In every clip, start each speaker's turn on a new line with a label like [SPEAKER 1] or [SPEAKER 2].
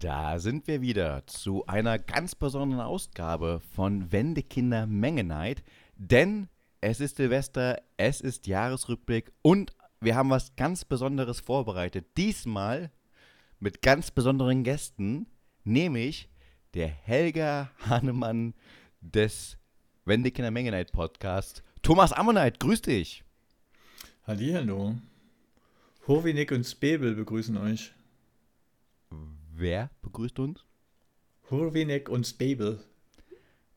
[SPEAKER 1] Da sind wir wieder zu einer ganz besonderen Ausgabe von Wendekinder Mengenheit, denn es ist Silvester, es ist Jahresrückblick und wir haben was ganz Besonderes vorbereitet. Diesmal mit ganz besonderen Gästen, nämlich der Helga Hahnemann des Wendekinder Mengenheit Podcast. Thomas Ammonite, grüß dich.
[SPEAKER 2] Hallihallo. Horvinek und Spebel begrüßen euch.
[SPEAKER 1] Wer begrüßt uns?
[SPEAKER 2] Hurwinek und Spabel.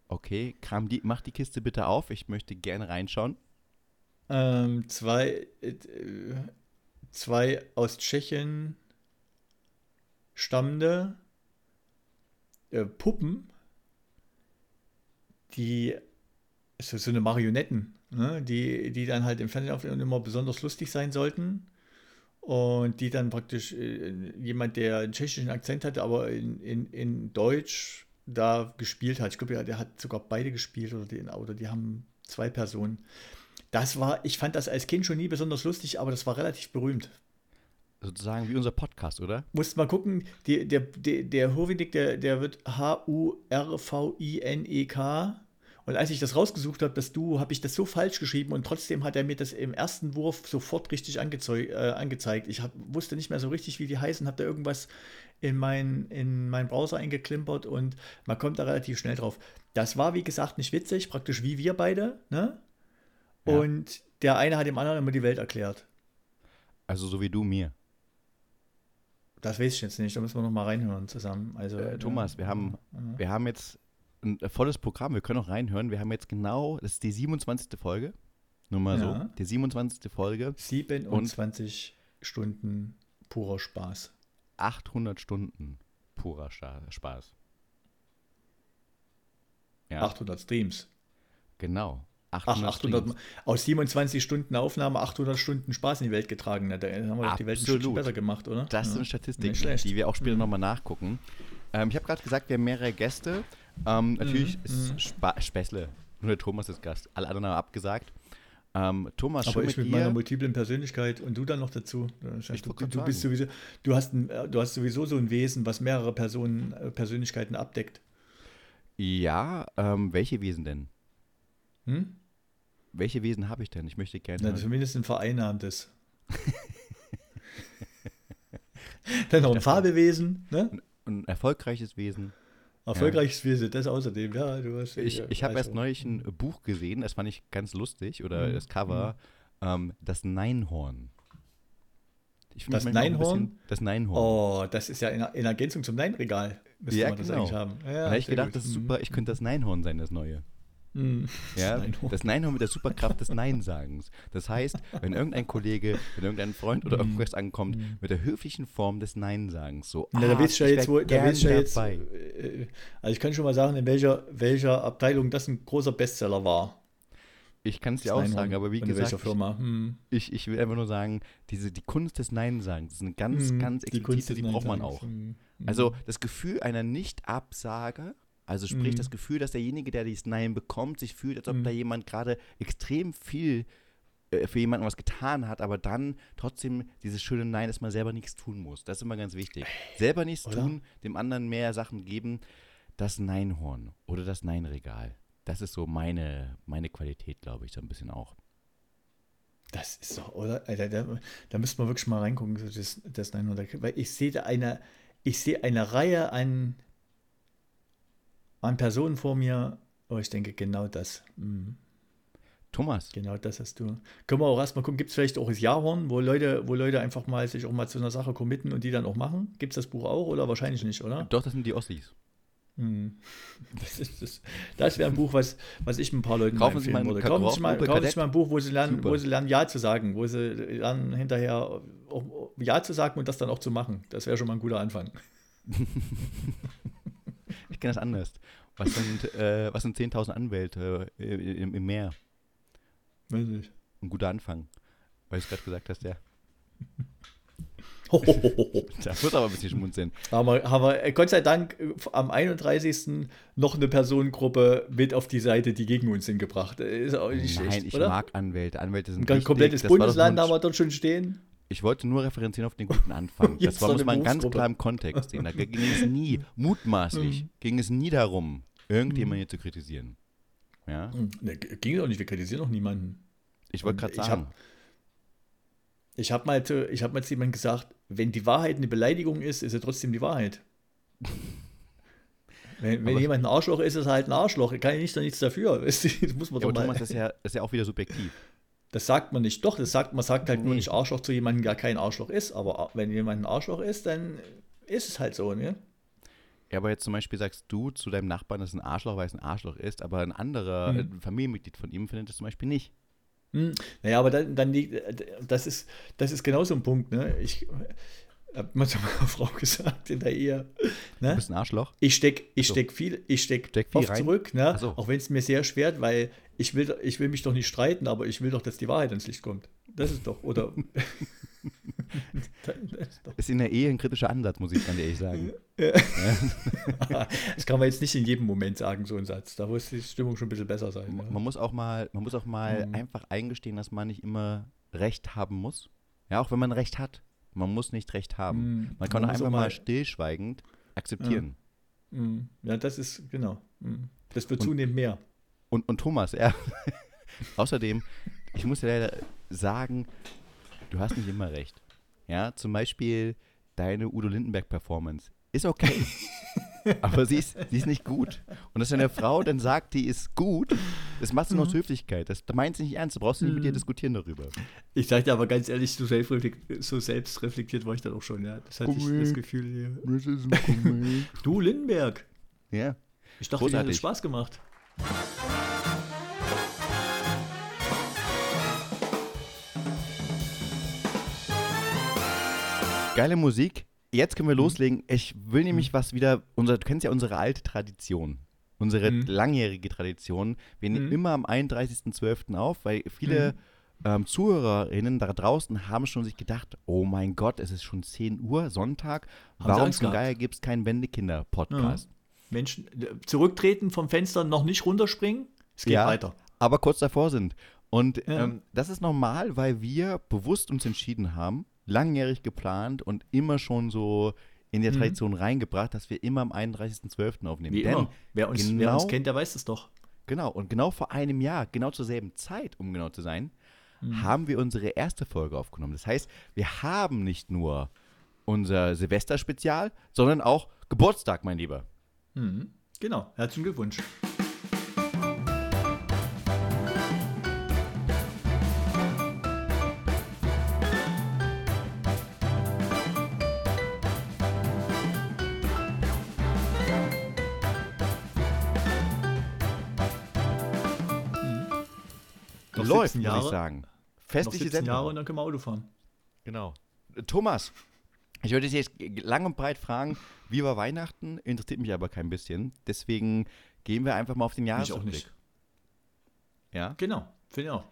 [SPEAKER 1] Okay, Kram die, mach die Kiste bitte auf. Ich möchte gerne reinschauen.
[SPEAKER 2] Ähm, zwei, äh, zwei aus Tschechien stammende äh, Puppen, die so, so eine Marionetten, ne, die, die dann halt im Fernsehen immer besonders lustig sein sollten und die dann praktisch äh, jemand, der einen tschechischen Akzent hatte, aber in, in, in Deutsch da gespielt hat. Ich glaube, der hat sogar beide gespielt oder die, oder die haben zwei Personen. Das war, ich fand das als Kind schon nie besonders lustig, aber das war relativ berühmt.
[SPEAKER 1] Sozusagen wie unser Podcast, oder?
[SPEAKER 2] Musst mal gucken, die, der, der, der Hurwinik, der, der wird H-U-R-V-I-N-E-K und als ich das rausgesucht habe, das Duo, habe ich das so falsch geschrieben und trotzdem hat er mir das im ersten Wurf sofort richtig äh, angezeigt. Ich hab, wusste nicht mehr so richtig, wie die heißen, habe da irgendwas in, mein, in meinen Browser eingeklimpert und man kommt da relativ schnell drauf. Das war, wie gesagt, nicht witzig, praktisch wie wir beide. Ne? Ja. Und der eine hat dem anderen immer die Welt erklärt.
[SPEAKER 1] Also so wie du mir.
[SPEAKER 2] Das weiß ich jetzt nicht, da müssen wir noch mal reinhören zusammen. Also,
[SPEAKER 1] äh, Thomas, wir haben, ja. wir haben jetzt ein volles Programm. Wir können auch reinhören. Wir haben jetzt genau, das ist die 27. Folge. Nur mal ja. so. Die 27. Folge.
[SPEAKER 2] 27 Stunden purer Spaß.
[SPEAKER 1] 800 Stunden purer Spaß.
[SPEAKER 2] Ja. 800 Streams.
[SPEAKER 1] Genau.
[SPEAKER 2] 800, Ach, 800 aus 27 Stunden Aufnahme 800 Stunden Spaß in die Welt getragen. Da haben wir doch die Welt ein Stückchen besser gemacht, oder?
[SPEAKER 1] Das ja. sind Statistiken, die wir auch später mhm. nochmal nachgucken. Ähm, ich habe gerade gesagt, wir haben mehrere Gäste. Ähm, natürlich mhm. ist mhm. Spa Späßle. Nur der Thomas ist Gast. Alle anderen haben abgesagt. Ähm, Thomas,
[SPEAKER 2] Aber ich mit, mit meiner multiplen Persönlichkeit und du dann noch dazu. Du, du, du, bist sowieso, du, hast ein, du hast sowieso so ein Wesen, was mehrere Personen, äh, Persönlichkeiten abdeckt.
[SPEAKER 1] Ja, ähm, welche Wesen denn? Hm? Welche Wesen habe ich denn? Ich möchte gerne.
[SPEAKER 2] Na, zumindest ein vereinnahmtes. dann noch ein Fabelwesen. Ne?
[SPEAKER 1] Ein, ein erfolgreiches Wesen.
[SPEAKER 2] Erfolgreiches ja. Wesen, das außerdem, ja. Du
[SPEAKER 1] hast, ich ich habe erst neulich ein Buch gesehen, das fand ich ganz lustig, oder mhm. das Cover, mhm. ähm, das Neinhorn.
[SPEAKER 2] Ich das Neinhorn?
[SPEAKER 1] das Neinhorn.
[SPEAKER 2] Oh, das ist ja in, in Ergänzung zum Neinregal.
[SPEAKER 1] Müsste ja, man das genau. eigentlich haben. Ja, da habe ich gedacht, gut. das ist super, ich könnte das Neinhorn sein, das neue. Mm, ja, das Neinhorn. das Neinhorn mit der Superkraft des Nein-Sagens. Das heißt, wenn irgendein Kollege, wenn irgendein Freund oder mm. irgendwas ankommt, mm. mit der höflichen Form des Nein-Sagens. So,
[SPEAKER 2] Na, da ah, weißt du ja jetzt, wo, da weißt ja jetzt, äh, also ich kann schon mal sagen, in welcher, welcher Abteilung das ein großer Bestseller war.
[SPEAKER 1] Ich kann es dir auch sagen, aber wie gesagt, hm. ich, ich will einfach nur sagen, diese, die Kunst des Nein-Sagens, das ist eine ganz, hm, ganz explizite, die, die braucht man auch. Hm. Also das Gefühl einer Nicht-Absage also sprich mhm. das Gefühl, dass derjenige, der dieses Nein bekommt, sich fühlt, als ob mhm. da jemand gerade extrem viel äh, für jemanden was getan hat, aber dann trotzdem dieses schöne Nein, dass man selber nichts tun muss. Das ist immer ganz wichtig. Selber nichts oder? tun, dem anderen mehr Sachen geben. Das Neinhorn oder das Neinregal. Das ist so meine, meine Qualität, glaube ich, so ein bisschen auch.
[SPEAKER 2] Das ist doch, oder? Alter, da, da müsste man wirklich mal reingucken, das, das Neinhorn. Weil ich sehe da eine, ich sehe eine Reihe an waren Personen vor mir, oh, ich denke genau das. Mhm.
[SPEAKER 1] Thomas.
[SPEAKER 2] Genau das hast du. Können wir auch erstmal gucken, gibt es vielleicht auch das Jahrhorn, wo Leute, wo Leute einfach mal sich auch mal zu einer Sache committen und die dann auch machen? Gibt es das Buch auch oder wahrscheinlich nicht, oder?
[SPEAKER 1] Doch, das sind die Ossis.
[SPEAKER 2] Hm. Das, das, das wäre ein Buch, was, was ich ein paar Leuten
[SPEAKER 1] kaufen empfehlen
[SPEAKER 2] Sie mal, würde. Kaufen Sie mal, kaufen Sie mal ein Buch, wo Sie, lernen, wo Sie lernen, Ja zu sagen, wo Sie lernen, hinterher Ja zu sagen und das dann auch zu machen. Das wäre schon mal ein guter Anfang.
[SPEAKER 1] das anders. Was sind, äh, sind 10.000 Anwälte äh, im, im Meer?
[SPEAKER 2] Weiß ich.
[SPEAKER 1] Ein guter Anfang. Weil du es gerade gesagt hast, ja. da wird aber ein bisschen schmunzeln.
[SPEAKER 2] Aber, aber Gott sei Dank am 31. noch eine Personengruppe mit auf die Seite, die gegen uns sind, gebracht.
[SPEAKER 1] Nein,
[SPEAKER 2] schlecht,
[SPEAKER 1] ich
[SPEAKER 2] oder?
[SPEAKER 1] mag Anwälte. Anwälte sind
[SPEAKER 2] Ein komplettes Bundesland haben wir dort schon stehen.
[SPEAKER 1] Ich wollte nur referenzieren auf den guten Anfang. das war, muss man ganz klar im Kontext sehen. Da ging es nie, mutmaßlich, mhm. ging es nie darum, irgendjemanden hier zu kritisieren. Ja?
[SPEAKER 2] Ne, ging doch nicht, wir kritisieren doch niemanden.
[SPEAKER 1] Ich wollte gerade sagen.
[SPEAKER 2] Ich habe mal, hab mal zu jemandem gesagt, wenn die Wahrheit eine Beleidigung ist, ist sie trotzdem die Wahrheit. wenn, wenn jemand ein Arschloch ist, ist er halt ein Arschloch. Kann ich nicht, nichts dafür. Das
[SPEAKER 1] muss man ja, doch mal. Thomas, das ist, ja, das ist ja auch wieder subjektiv.
[SPEAKER 2] Das sagt man nicht. Doch, das sagt, man sagt halt nee. nur nicht Arschloch zu jemandem, der kein Arschloch ist. Aber wenn jemand ein Arschloch ist, dann ist es halt so, ne?
[SPEAKER 1] Ja, aber jetzt zum Beispiel sagst du zu deinem Nachbarn, dass ein Arschloch, weil es ein Arschloch ist, aber ein anderer hm. Familienmitglied von ihm findet das zum Beispiel nicht.
[SPEAKER 2] Hm. Naja, aber dann, dann liegt, das ist, das ist genau so ein Punkt, ne? Ich habe mal zu meiner Frau gesagt in der Ehe.
[SPEAKER 1] Ne? Du bist ein Arschloch.
[SPEAKER 2] Ich steck, ich so. steck viel, ich steck, steck viel oft rein. zurück, ne? So. Auch wenn es mir sehr schwert, weil ich will, ich will mich doch nicht streiten, aber ich will doch, dass die Wahrheit ans Licht kommt. Das ist doch, oder?
[SPEAKER 1] das ist in der Ehe ein kritischer Ansatz, muss ich ganz ehrlich sagen.
[SPEAKER 2] das kann man jetzt nicht in jedem Moment sagen, so ein Satz. Da muss die Stimmung schon ein bisschen besser sein.
[SPEAKER 1] Man, ja. man muss auch mal, man muss auch mal mhm. einfach eingestehen, dass man nicht immer Recht haben muss. Ja, auch wenn man Recht hat. Man muss nicht Recht haben. Mhm. Man kann man einfach mal, stillschweigend akzeptieren.
[SPEAKER 2] Ja. Mhm. ja, das ist, genau. Mhm. Das wird und, zunehmend mehr.
[SPEAKER 1] Und, und Thomas, ja. Außerdem, ich muss dir leider sagen, du hast nicht immer recht. Ja, zum Beispiel deine Udo Lindenberg-Performance ist okay. aber sie ist, sie ist nicht gut. Und dass eine Frau dann sagt, die ist gut, das machst du mhm. aus Höflichkeit. Das, das meinst du nicht ernst. Du brauchst nicht mhm. mit dir mhm. diskutieren darüber.
[SPEAKER 2] Ich sag dir aber ganz ehrlich, so, selbstreflektiert, so selbstreflektiert war ich dann auch schon. Ja. Das hatte Komik. ich das Gefühl. Ja. Das ist ein du, Lindenberg.
[SPEAKER 1] Ja.
[SPEAKER 2] Ich dachte, dir hat es Spaß gemacht.
[SPEAKER 1] Geile Musik. Jetzt können wir mhm. loslegen. Ich will nämlich mhm. was wieder, unser, du kennst ja unsere alte Tradition, unsere mhm. langjährige Tradition. Wir nehmen mhm. immer am 31.12. auf, weil viele mhm. ähm, Zuhörerinnen da draußen haben schon sich gedacht, oh mein Gott, es ist schon 10 Uhr, Sonntag, haben warum zum Geier gibt es keinen Wendekinder-Podcast? Ja.
[SPEAKER 2] Menschen zurücktreten vom Fenster, noch nicht runterspringen, es geht ja, weiter.
[SPEAKER 1] aber kurz davor sind. Und ja. ähm, das ist normal, weil wir bewusst uns entschieden haben, langjährig geplant und immer schon so in der mhm. Tradition mhm. reingebracht, dass wir immer am 31.12. aufnehmen.
[SPEAKER 2] Wie Denn immer. Wer uns, genau, wer uns kennt, der weiß es doch.
[SPEAKER 1] Genau, und genau vor einem Jahr, genau zur selben Zeit, um genau zu sein, mhm. haben wir unsere erste Folge aufgenommen. Das heißt, wir haben nicht nur unser Silvester-Spezial, sondern auch Geburtstag, mein Lieber.
[SPEAKER 2] Mhm. Genau, herzlichen Glückwunsch.
[SPEAKER 1] Läuft, Jahre, muss ich sagen.
[SPEAKER 2] Festliche Sendung. Jahre und dann können wir Auto fahren.
[SPEAKER 1] Genau. Thomas, ich würde dich jetzt lang und breit fragen, wie war Weihnachten? Interessiert mich aber kein bisschen. Deswegen gehen wir einfach mal auf den Jahresrückblick.
[SPEAKER 2] Ja? Genau, finde ich auch.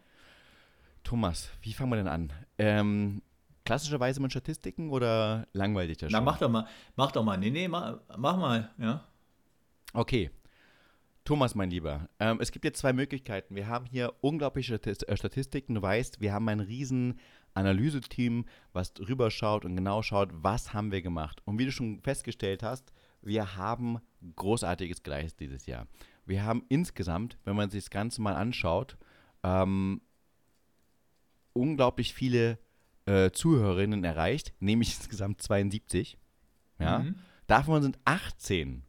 [SPEAKER 1] Thomas, wie fangen wir denn an? Ähm, klassischerweise mit Statistiken oder langweilig das
[SPEAKER 2] schon? Na, mach doch mal. Mach doch mal. Nee, nee, mach, mach mal, ja.
[SPEAKER 1] Okay. Thomas, mein Lieber, ähm, es gibt jetzt zwei Möglichkeiten. Wir haben hier unglaubliche äh, Statistiken. Du weißt, wir haben ein riesen Analyseteam, was drüber schaut und genau schaut, was haben wir gemacht. Und wie du schon festgestellt hast, wir haben großartiges geleistet dieses Jahr. Wir haben insgesamt, wenn man sich das Ganze mal anschaut, ähm, unglaublich viele äh, Zuhörerinnen erreicht, nämlich insgesamt 72. Ja? Mhm. Davon sind 18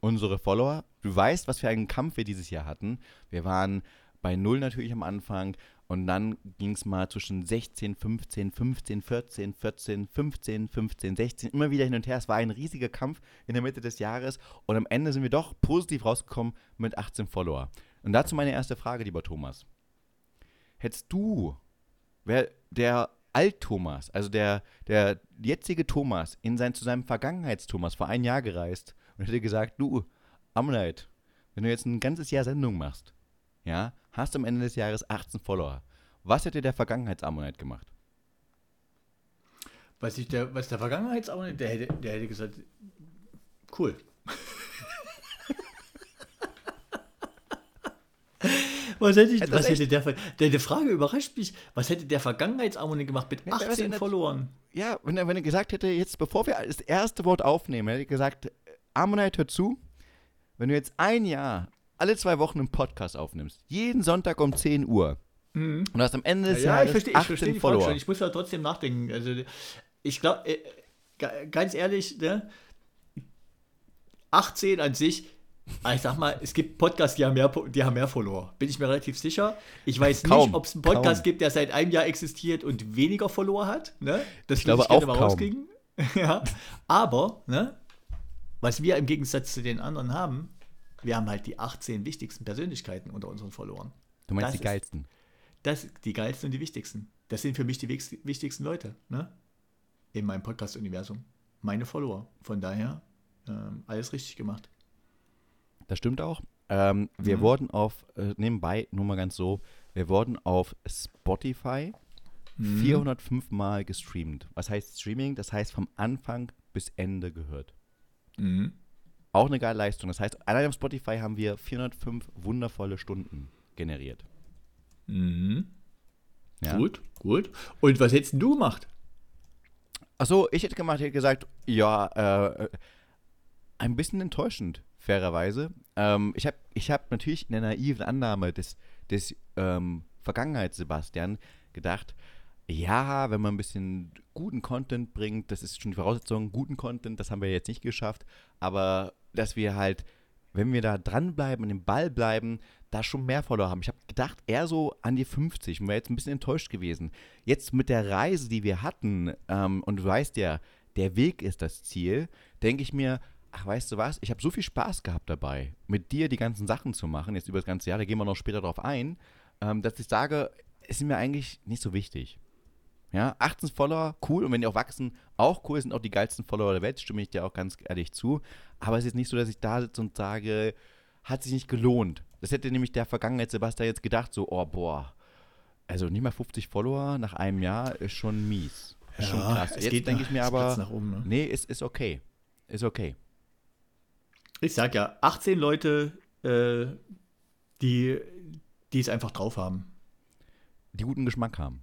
[SPEAKER 1] unsere Follower. Du weißt, was für einen Kampf wir dieses Jahr hatten. Wir waren bei 0 natürlich am Anfang und dann ging es mal zwischen 16, 15, 15, 14, 14, 15, 15, 16, immer wieder hin und her. Es war ein riesiger Kampf in der Mitte des Jahres und am Ende sind wir doch positiv rausgekommen mit 18 Follower. Und dazu meine erste Frage, lieber Thomas. Hättest du, wer der Alt-Thomas, also der, der jetzige Thomas, in sein, zu seinem Vergangenheits-Thomas vor ein Jahr gereist und hätte gesagt, du, Ammonite, wenn du jetzt ein ganzes Jahr Sendung machst, ja, hast du am Ende des Jahres 18 Follower. Was hätte der Vergangenheits-Ammonite gemacht?
[SPEAKER 2] Was, ich der, was der Vergangenheits-Ammonite, der hätte, der hätte gesagt, cool. Was hätte, ich, was hätte der, der, die Frage überrascht mich, was hätte der Vergangenheitsarmoni gemacht mit 18 ja, verloren?
[SPEAKER 1] Ja, wenn er, wenn er gesagt hätte, jetzt bevor wir das erste Wort aufnehmen, hätte er gesagt, Ammonite, hör zu, wenn du jetzt ein Jahr alle zwei Wochen einen Podcast aufnimmst, jeden Sonntag um 10 Uhr, mhm. und hast am Ende des ja, Jahres ja, ich verstehe, 18 ich verstehe Follower.
[SPEAKER 2] Ich muss ja trotzdem nachdenken. Also, ich glaube, äh, ganz ehrlich, ne, 18 an sich, ah, ich sag mal, es gibt Podcasts, die haben mehr, die haben mehr Follower. Bin ich mir relativ sicher. Ich weiß kaum, nicht, ob es einen Podcast kaum. gibt, der seit einem Jahr existiert und weniger Follower hat. Ne?
[SPEAKER 1] Das ich glaube ich auch mal rauskriegen.
[SPEAKER 2] ja. Aber, ne, was wir im Gegensatz zu den anderen haben, wir haben halt die 18 wichtigsten Persönlichkeiten unter unseren Followern.
[SPEAKER 1] Du meinst das die geilsten? Ist,
[SPEAKER 2] das, die geilsten und die wichtigsten. Das sind für mich die wichtigsten Leute, ne? In meinem Podcast-Universum. Meine Follower. Von daher ähm, alles richtig gemacht.
[SPEAKER 1] Das stimmt auch. Ähm, wir mhm. wurden auf, äh, nebenbei, nur mal ganz so, wir wurden auf Spotify mhm. 405 Mal gestreamt. Was heißt Streaming? Das heißt vom Anfang bis Ende gehört. Mhm. Auch eine geile Leistung. Das heißt, allein auf Spotify haben wir 405 wundervolle Stunden generiert.
[SPEAKER 2] Mhm. Ja. Gut, gut. Und was hättest du gemacht?
[SPEAKER 1] Achso, ich hätte gemacht, ich hätte gesagt, ja, äh, ein bisschen enttäuschend, fairerweise. Ähm, ich habe ich hab natürlich in der naiven Annahme des, des ähm, Vergangenheits-Sebastian gedacht, ja, wenn man ein bisschen guten Content bringt, das ist schon die Voraussetzung, guten Content, das haben wir jetzt nicht geschafft, aber dass wir halt, wenn wir da dranbleiben und im Ball bleiben, da schon mehr Follower haben. Ich habe gedacht, eher so an die 50 und wäre jetzt ein bisschen enttäuscht gewesen. Jetzt mit der Reise, die wir hatten, ähm, und du weißt ja, der Weg ist das Ziel, denke ich mir, ach, weißt du was, ich habe so viel Spaß gehabt dabei, mit dir die ganzen Sachen zu machen, jetzt über das ganze Jahr, da gehen wir noch später drauf ein, ähm, dass ich sage, ist mir eigentlich nicht so wichtig. Ja, 18 Follower, cool. Und wenn die auch wachsen, auch cool, sind auch die geilsten Follower der Welt, stimme ich dir auch ganz ehrlich zu. Aber es ist nicht so, dass ich da sitze und sage, hat sich nicht gelohnt. Das hätte nämlich der Vergangenheit Sebastian jetzt gedacht, so, oh boah, also nicht mal 50 Follower nach einem Jahr ist schon mies. Ist ja, schon krass. Jetzt denke ich mir aber, oben, ne? nee, ist, ist okay. Ist okay.
[SPEAKER 2] Ich sag ja, 18 Leute, äh, die, die es einfach drauf haben.
[SPEAKER 1] Die guten Geschmack haben.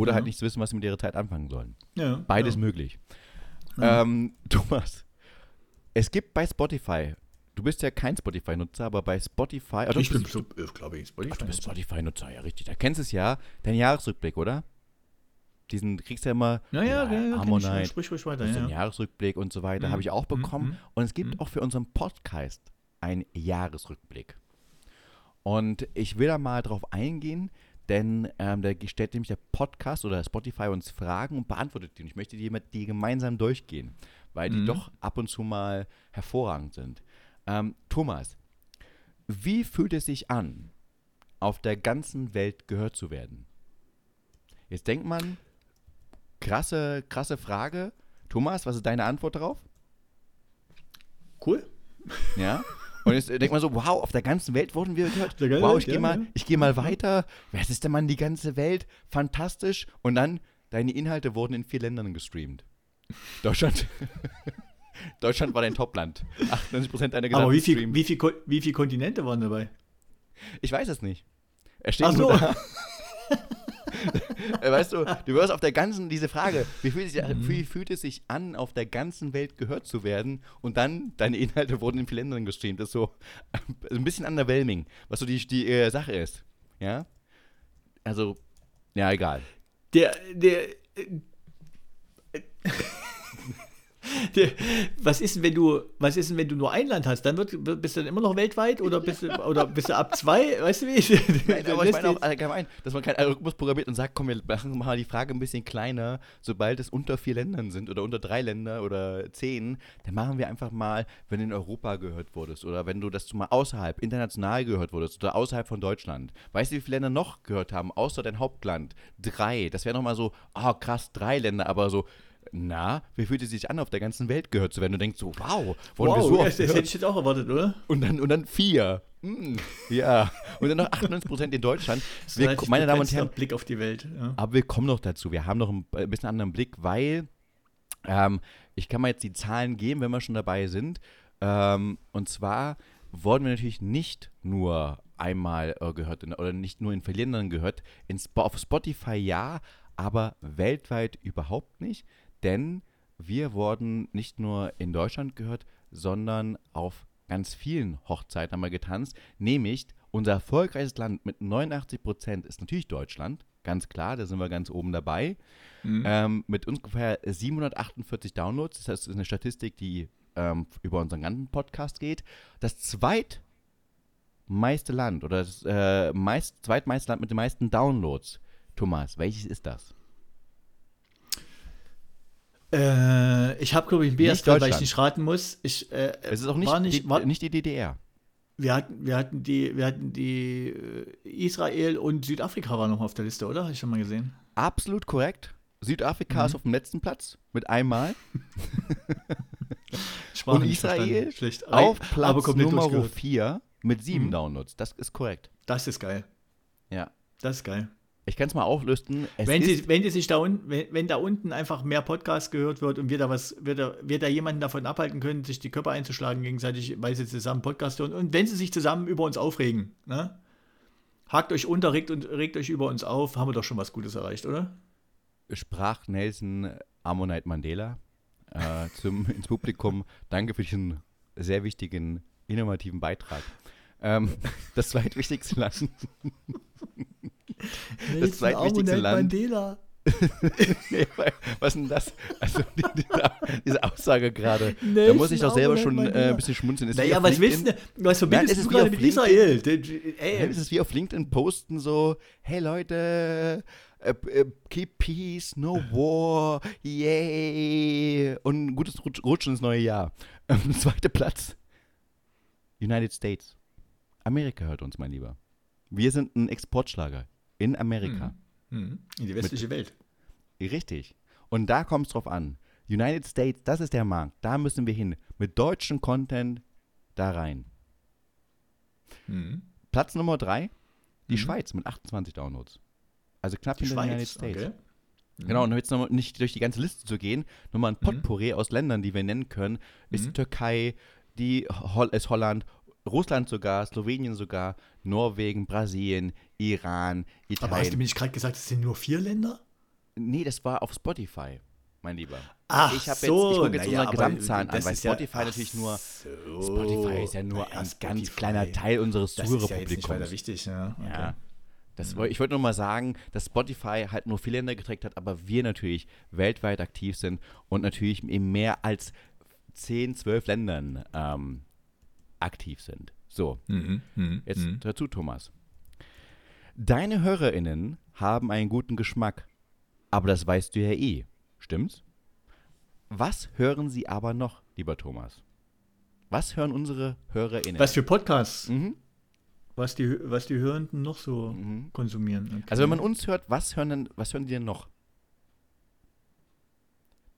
[SPEAKER 1] Oder ja. halt nicht wissen, was sie mit ihrer Zeit anfangen sollen. Ja, Beides ja. möglich. Ähm, Thomas, es gibt bei Spotify, du bist ja kein Spotify-Nutzer, aber bei Spotify.
[SPEAKER 2] Also ich bin, äh, glaube ich,
[SPEAKER 1] Spotify. Ach, du bist Spotify-Nutzer, ja, richtig. Da kennst du es ja. Dein Jahresrückblick, oder? Diesen kriegst du ja immer.
[SPEAKER 2] Ja, ja, ja, ja
[SPEAKER 1] Harmonite, sprich ruhig weiter. Ja. Jahresrückblick und so weiter. Mhm. Habe ich auch bekommen. Mhm. Und es gibt mhm. auch für unseren Podcast einen Jahresrückblick. Und ich will da mal drauf eingehen, denn ähm, da stellt nämlich der Podcast oder Spotify uns Fragen und beantwortet die. Und ich möchte die die gemeinsam durchgehen, weil die mhm. doch ab und zu mal hervorragend sind. Ähm, Thomas, wie fühlt es sich an, auf der ganzen Welt gehört zu werden? Jetzt denkt man, krasse, krasse Frage. Thomas, was ist deine Antwort darauf?
[SPEAKER 2] Cool.
[SPEAKER 1] Ja. Und jetzt denkt man so, wow, auf der ganzen Welt wurden wir gehört. Wow, ich gehe mal, ich geh mal weiter. Wer ist denn Mann, die ganze Welt? Fantastisch. Und dann, deine Inhalte wurden in vier Ländern gestreamt. Deutschland. Deutschland war dein Topland. 98% deiner
[SPEAKER 2] gesamten Aber wie viel, wie, viel, wie viele Kontinente waren dabei?
[SPEAKER 1] Ich weiß es nicht. Er steht Ach so. Äh, weißt du, du wirst auf der ganzen, diese Frage, wie fühlt, sich, mhm. wie fühlt es sich an, auf der ganzen Welt gehört zu werden und dann, deine Inhalte wurden in vielen Ländern gestreamt. Das ist so ein bisschen underwhelming, was so die, die äh, Sache ist. Ja? Also, ja, egal.
[SPEAKER 2] Der, der, äh, was ist denn, wenn du, was ist denn, wenn du nur ein Land hast? Dann wird, bist du dann immer noch weltweit oder bist du, oder bist du ab zwei? Weißt du wie?
[SPEAKER 1] Nein, aber ich meine auch allgemein, dass man keinen Algorithmus programmiert und sagt, komm, wir machen mal die Frage ein bisschen kleiner, sobald es unter vier Ländern sind oder unter drei Länder oder zehn, dann machen wir einfach mal, wenn du in Europa gehört wurdest oder wenn du das mal außerhalb, international gehört wurdest oder außerhalb von Deutschland. Weißt du, wie viele Länder noch gehört haben, außer dein Hauptland? Drei. Das wäre nochmal so, oh krass, drei Länder, aber so na, wie fühlt es sich an, auf der ganzen Welt gehört zu werden? Du denkst so, wow,
[SPEAKER 2] wollen wow, wir so ja, das hätte ich jetzt auch erwartet, oder?
[SPEAKER 1] Und dann, und dann vier. Mm, ja. Und dann noch 98 Prozent in Deutschland.
[SPEAKER 2] Wir, meine Damen und Herren. Blick auf die Welt.
[SPEAKER 1] Ja. Aber wir kommen noch dazu. Wir haben noch ein bisschen anderen Blick, weil ähm, ich kann mal jetzt die Zahlen geben, wenn wir schon dabei sind. Ähm, und zwar wurden wir natürlich nicht nur einmal äh, gehört in, oder nicht nur in Verlierenden gehört. In, auf Spotify ja, aber weltweit überhaupt nicht, denn wir wurden nicht nur in Deutschland gehört, sondern auf ganz vielen Hochzeiten haben wir getanzt, nämlich unser erfolgreichstes Land mit 89 Prozent ist natürlich Deutschland, ganz klar, da sind wir ganz oben dabei, mhm. ähm, mit ungefähr 748 Downloads, das heißt, das ist eine Statistik, die ähm, über unseren ganzen Podcast geht. Das zweitmeiste Land oder das äh, meist, zweitmeiste Land mit den meisten Downloads, Thomas, welches ist das?
[SPEAKER 2] Äh, ich habe, glaube ich, ein BS drin, weil ich nicht raten muss. Ich, äh,
[SPEAKER 1] es ist auch nicht, nicht, war, nicht die DDR.
[SPEAKER 2] Wir hatten, wir hatten die, wir hatten die äh, Israel und Südafrika waren noch auf der Liste, oder? Habe ich schon mal gesehen.
[SPEAKER 1] Absolut korrekt. Südafrika mhm. ist auf dem letzten Platz mit einmal. und Israel Schlecht. auf Platz Nummer 4 mit sieben mhm. Downloads. Das ist korrekt.
[SPEAKER 2] Das ist geil.
[SPEAKER 1] Ja.
[SPEAKER 2] Das ist geil.
[SPEAKER 1] Ich kann es mal auflösten.
[SPEAKER 2] Es wenn, sie, wenn, die sich da unten, wenn, wenn, da unten einfach mehr Podcasts gehört wird und wir da was, wir da, wir da jemanden davon abhalten können, sich die Köpfe einzuschlagen gegenseitig, weil sie zusammen Podcast hören und wenn sie sich zusammen über uns aufregen, ne? Hakt euch unter, regt, und, regt euch über uns auf, haben wir doch schon was Gutes erreicht, oder?
[SPEAKER 1] Sprach Nelson Ammonite Mandela äh, zum, ins Publikum. Danke für diesen sehr wichtigen, innovativen Beitrag. Ähm, das zweitwichtigste Land das zweitwichtigste Land. Mandela. nee, was ist denn das? Also diese, diese Aussage gerade. Da muss ich doch selber schon äh, ein bisschen schmunzeln.
[SPEAKER 2] Ist naja, was willst du? Was verbindest Nein, du gerade mit Israel?
[SPEAKER 1] Ey. Ist es wie auf LinkedIn posten so, hey Leute, uh, uh, keep peace, no war, yay. Und ein gutes Rutschen ins neue Jahr. Ähm, zweiter Platz. United States. Amerika hört uns, mein Lieber. Wir sind ein Exportschlager in Amerika.
[SPEAKER 2] Mhm. In die westliche Mit, Welt.
[SPEAKER 1] Richtig. Und da kommt es drauf an. United States, das ist der Markt. Da müssen wir hin. Mit deutschem Content da rein. Mhm. Platz Nummer drei, die mhm. Schweiz mit 28 Downloads. Also knapp die hinter den United States. Okay. Mhm. Genau, und jetzt noch nicht durch die ganze Liste zu gehen, nochmal ein mhm. Potpourri aus Ländern, die wir nennen können, ist. Türkei, die ist Holland, Russland sogar, Slowenien sogar, Norwegen, Brasilien, Iran, Italien. Aber
[SPEAKER 2] hast du mir nicht gerade gesagt, es sind nur vier Länder?
[SPEAKER 1] Nee, das war auf Spotify, mein Lieber.
[SPEAKER 2] Ach ich
[SPEAKER 1] habe
[SPEAKER 2] so,
[SPEAKER 1] jetzt, ich gucke jetzt unsere Gesamtzahlen an, weil Spotify ja, natürlich nur, so, Spotify ist ja nur ja, ein Spotify, ganz kleiner Teil unseres Zuhörerpublikums. Das ist ja
[SPEAKER 2] wichtig, ja. Okay. ja.
[SPEAKER 1] Das, mhm. Ich wollte nur mal sagen, dass Spotify halt nur vier Länder geträgt hat, aber wir natürlich weltweit aktiv sind und natürlich in mehr als 10, 12 Ländern ähm, aktiv sind. So, mhm, mh, jetzt mh. dazu, Thomas. Deine HörerInnen haben einen guten Geschmack, aber das weißt du ja eh, stimmt's? Was hören sie aber noch, lieber Thomas? Was hören unsere HörerInnen?
[SPEAKER 2] Was für Podcasts? Mhm. Was, die, was die Hörenden noch so mhm. konsumieren.
[SPEAKER 1] Okay. Also wenn man uns hört, was hören, denn, was hören die denn noch?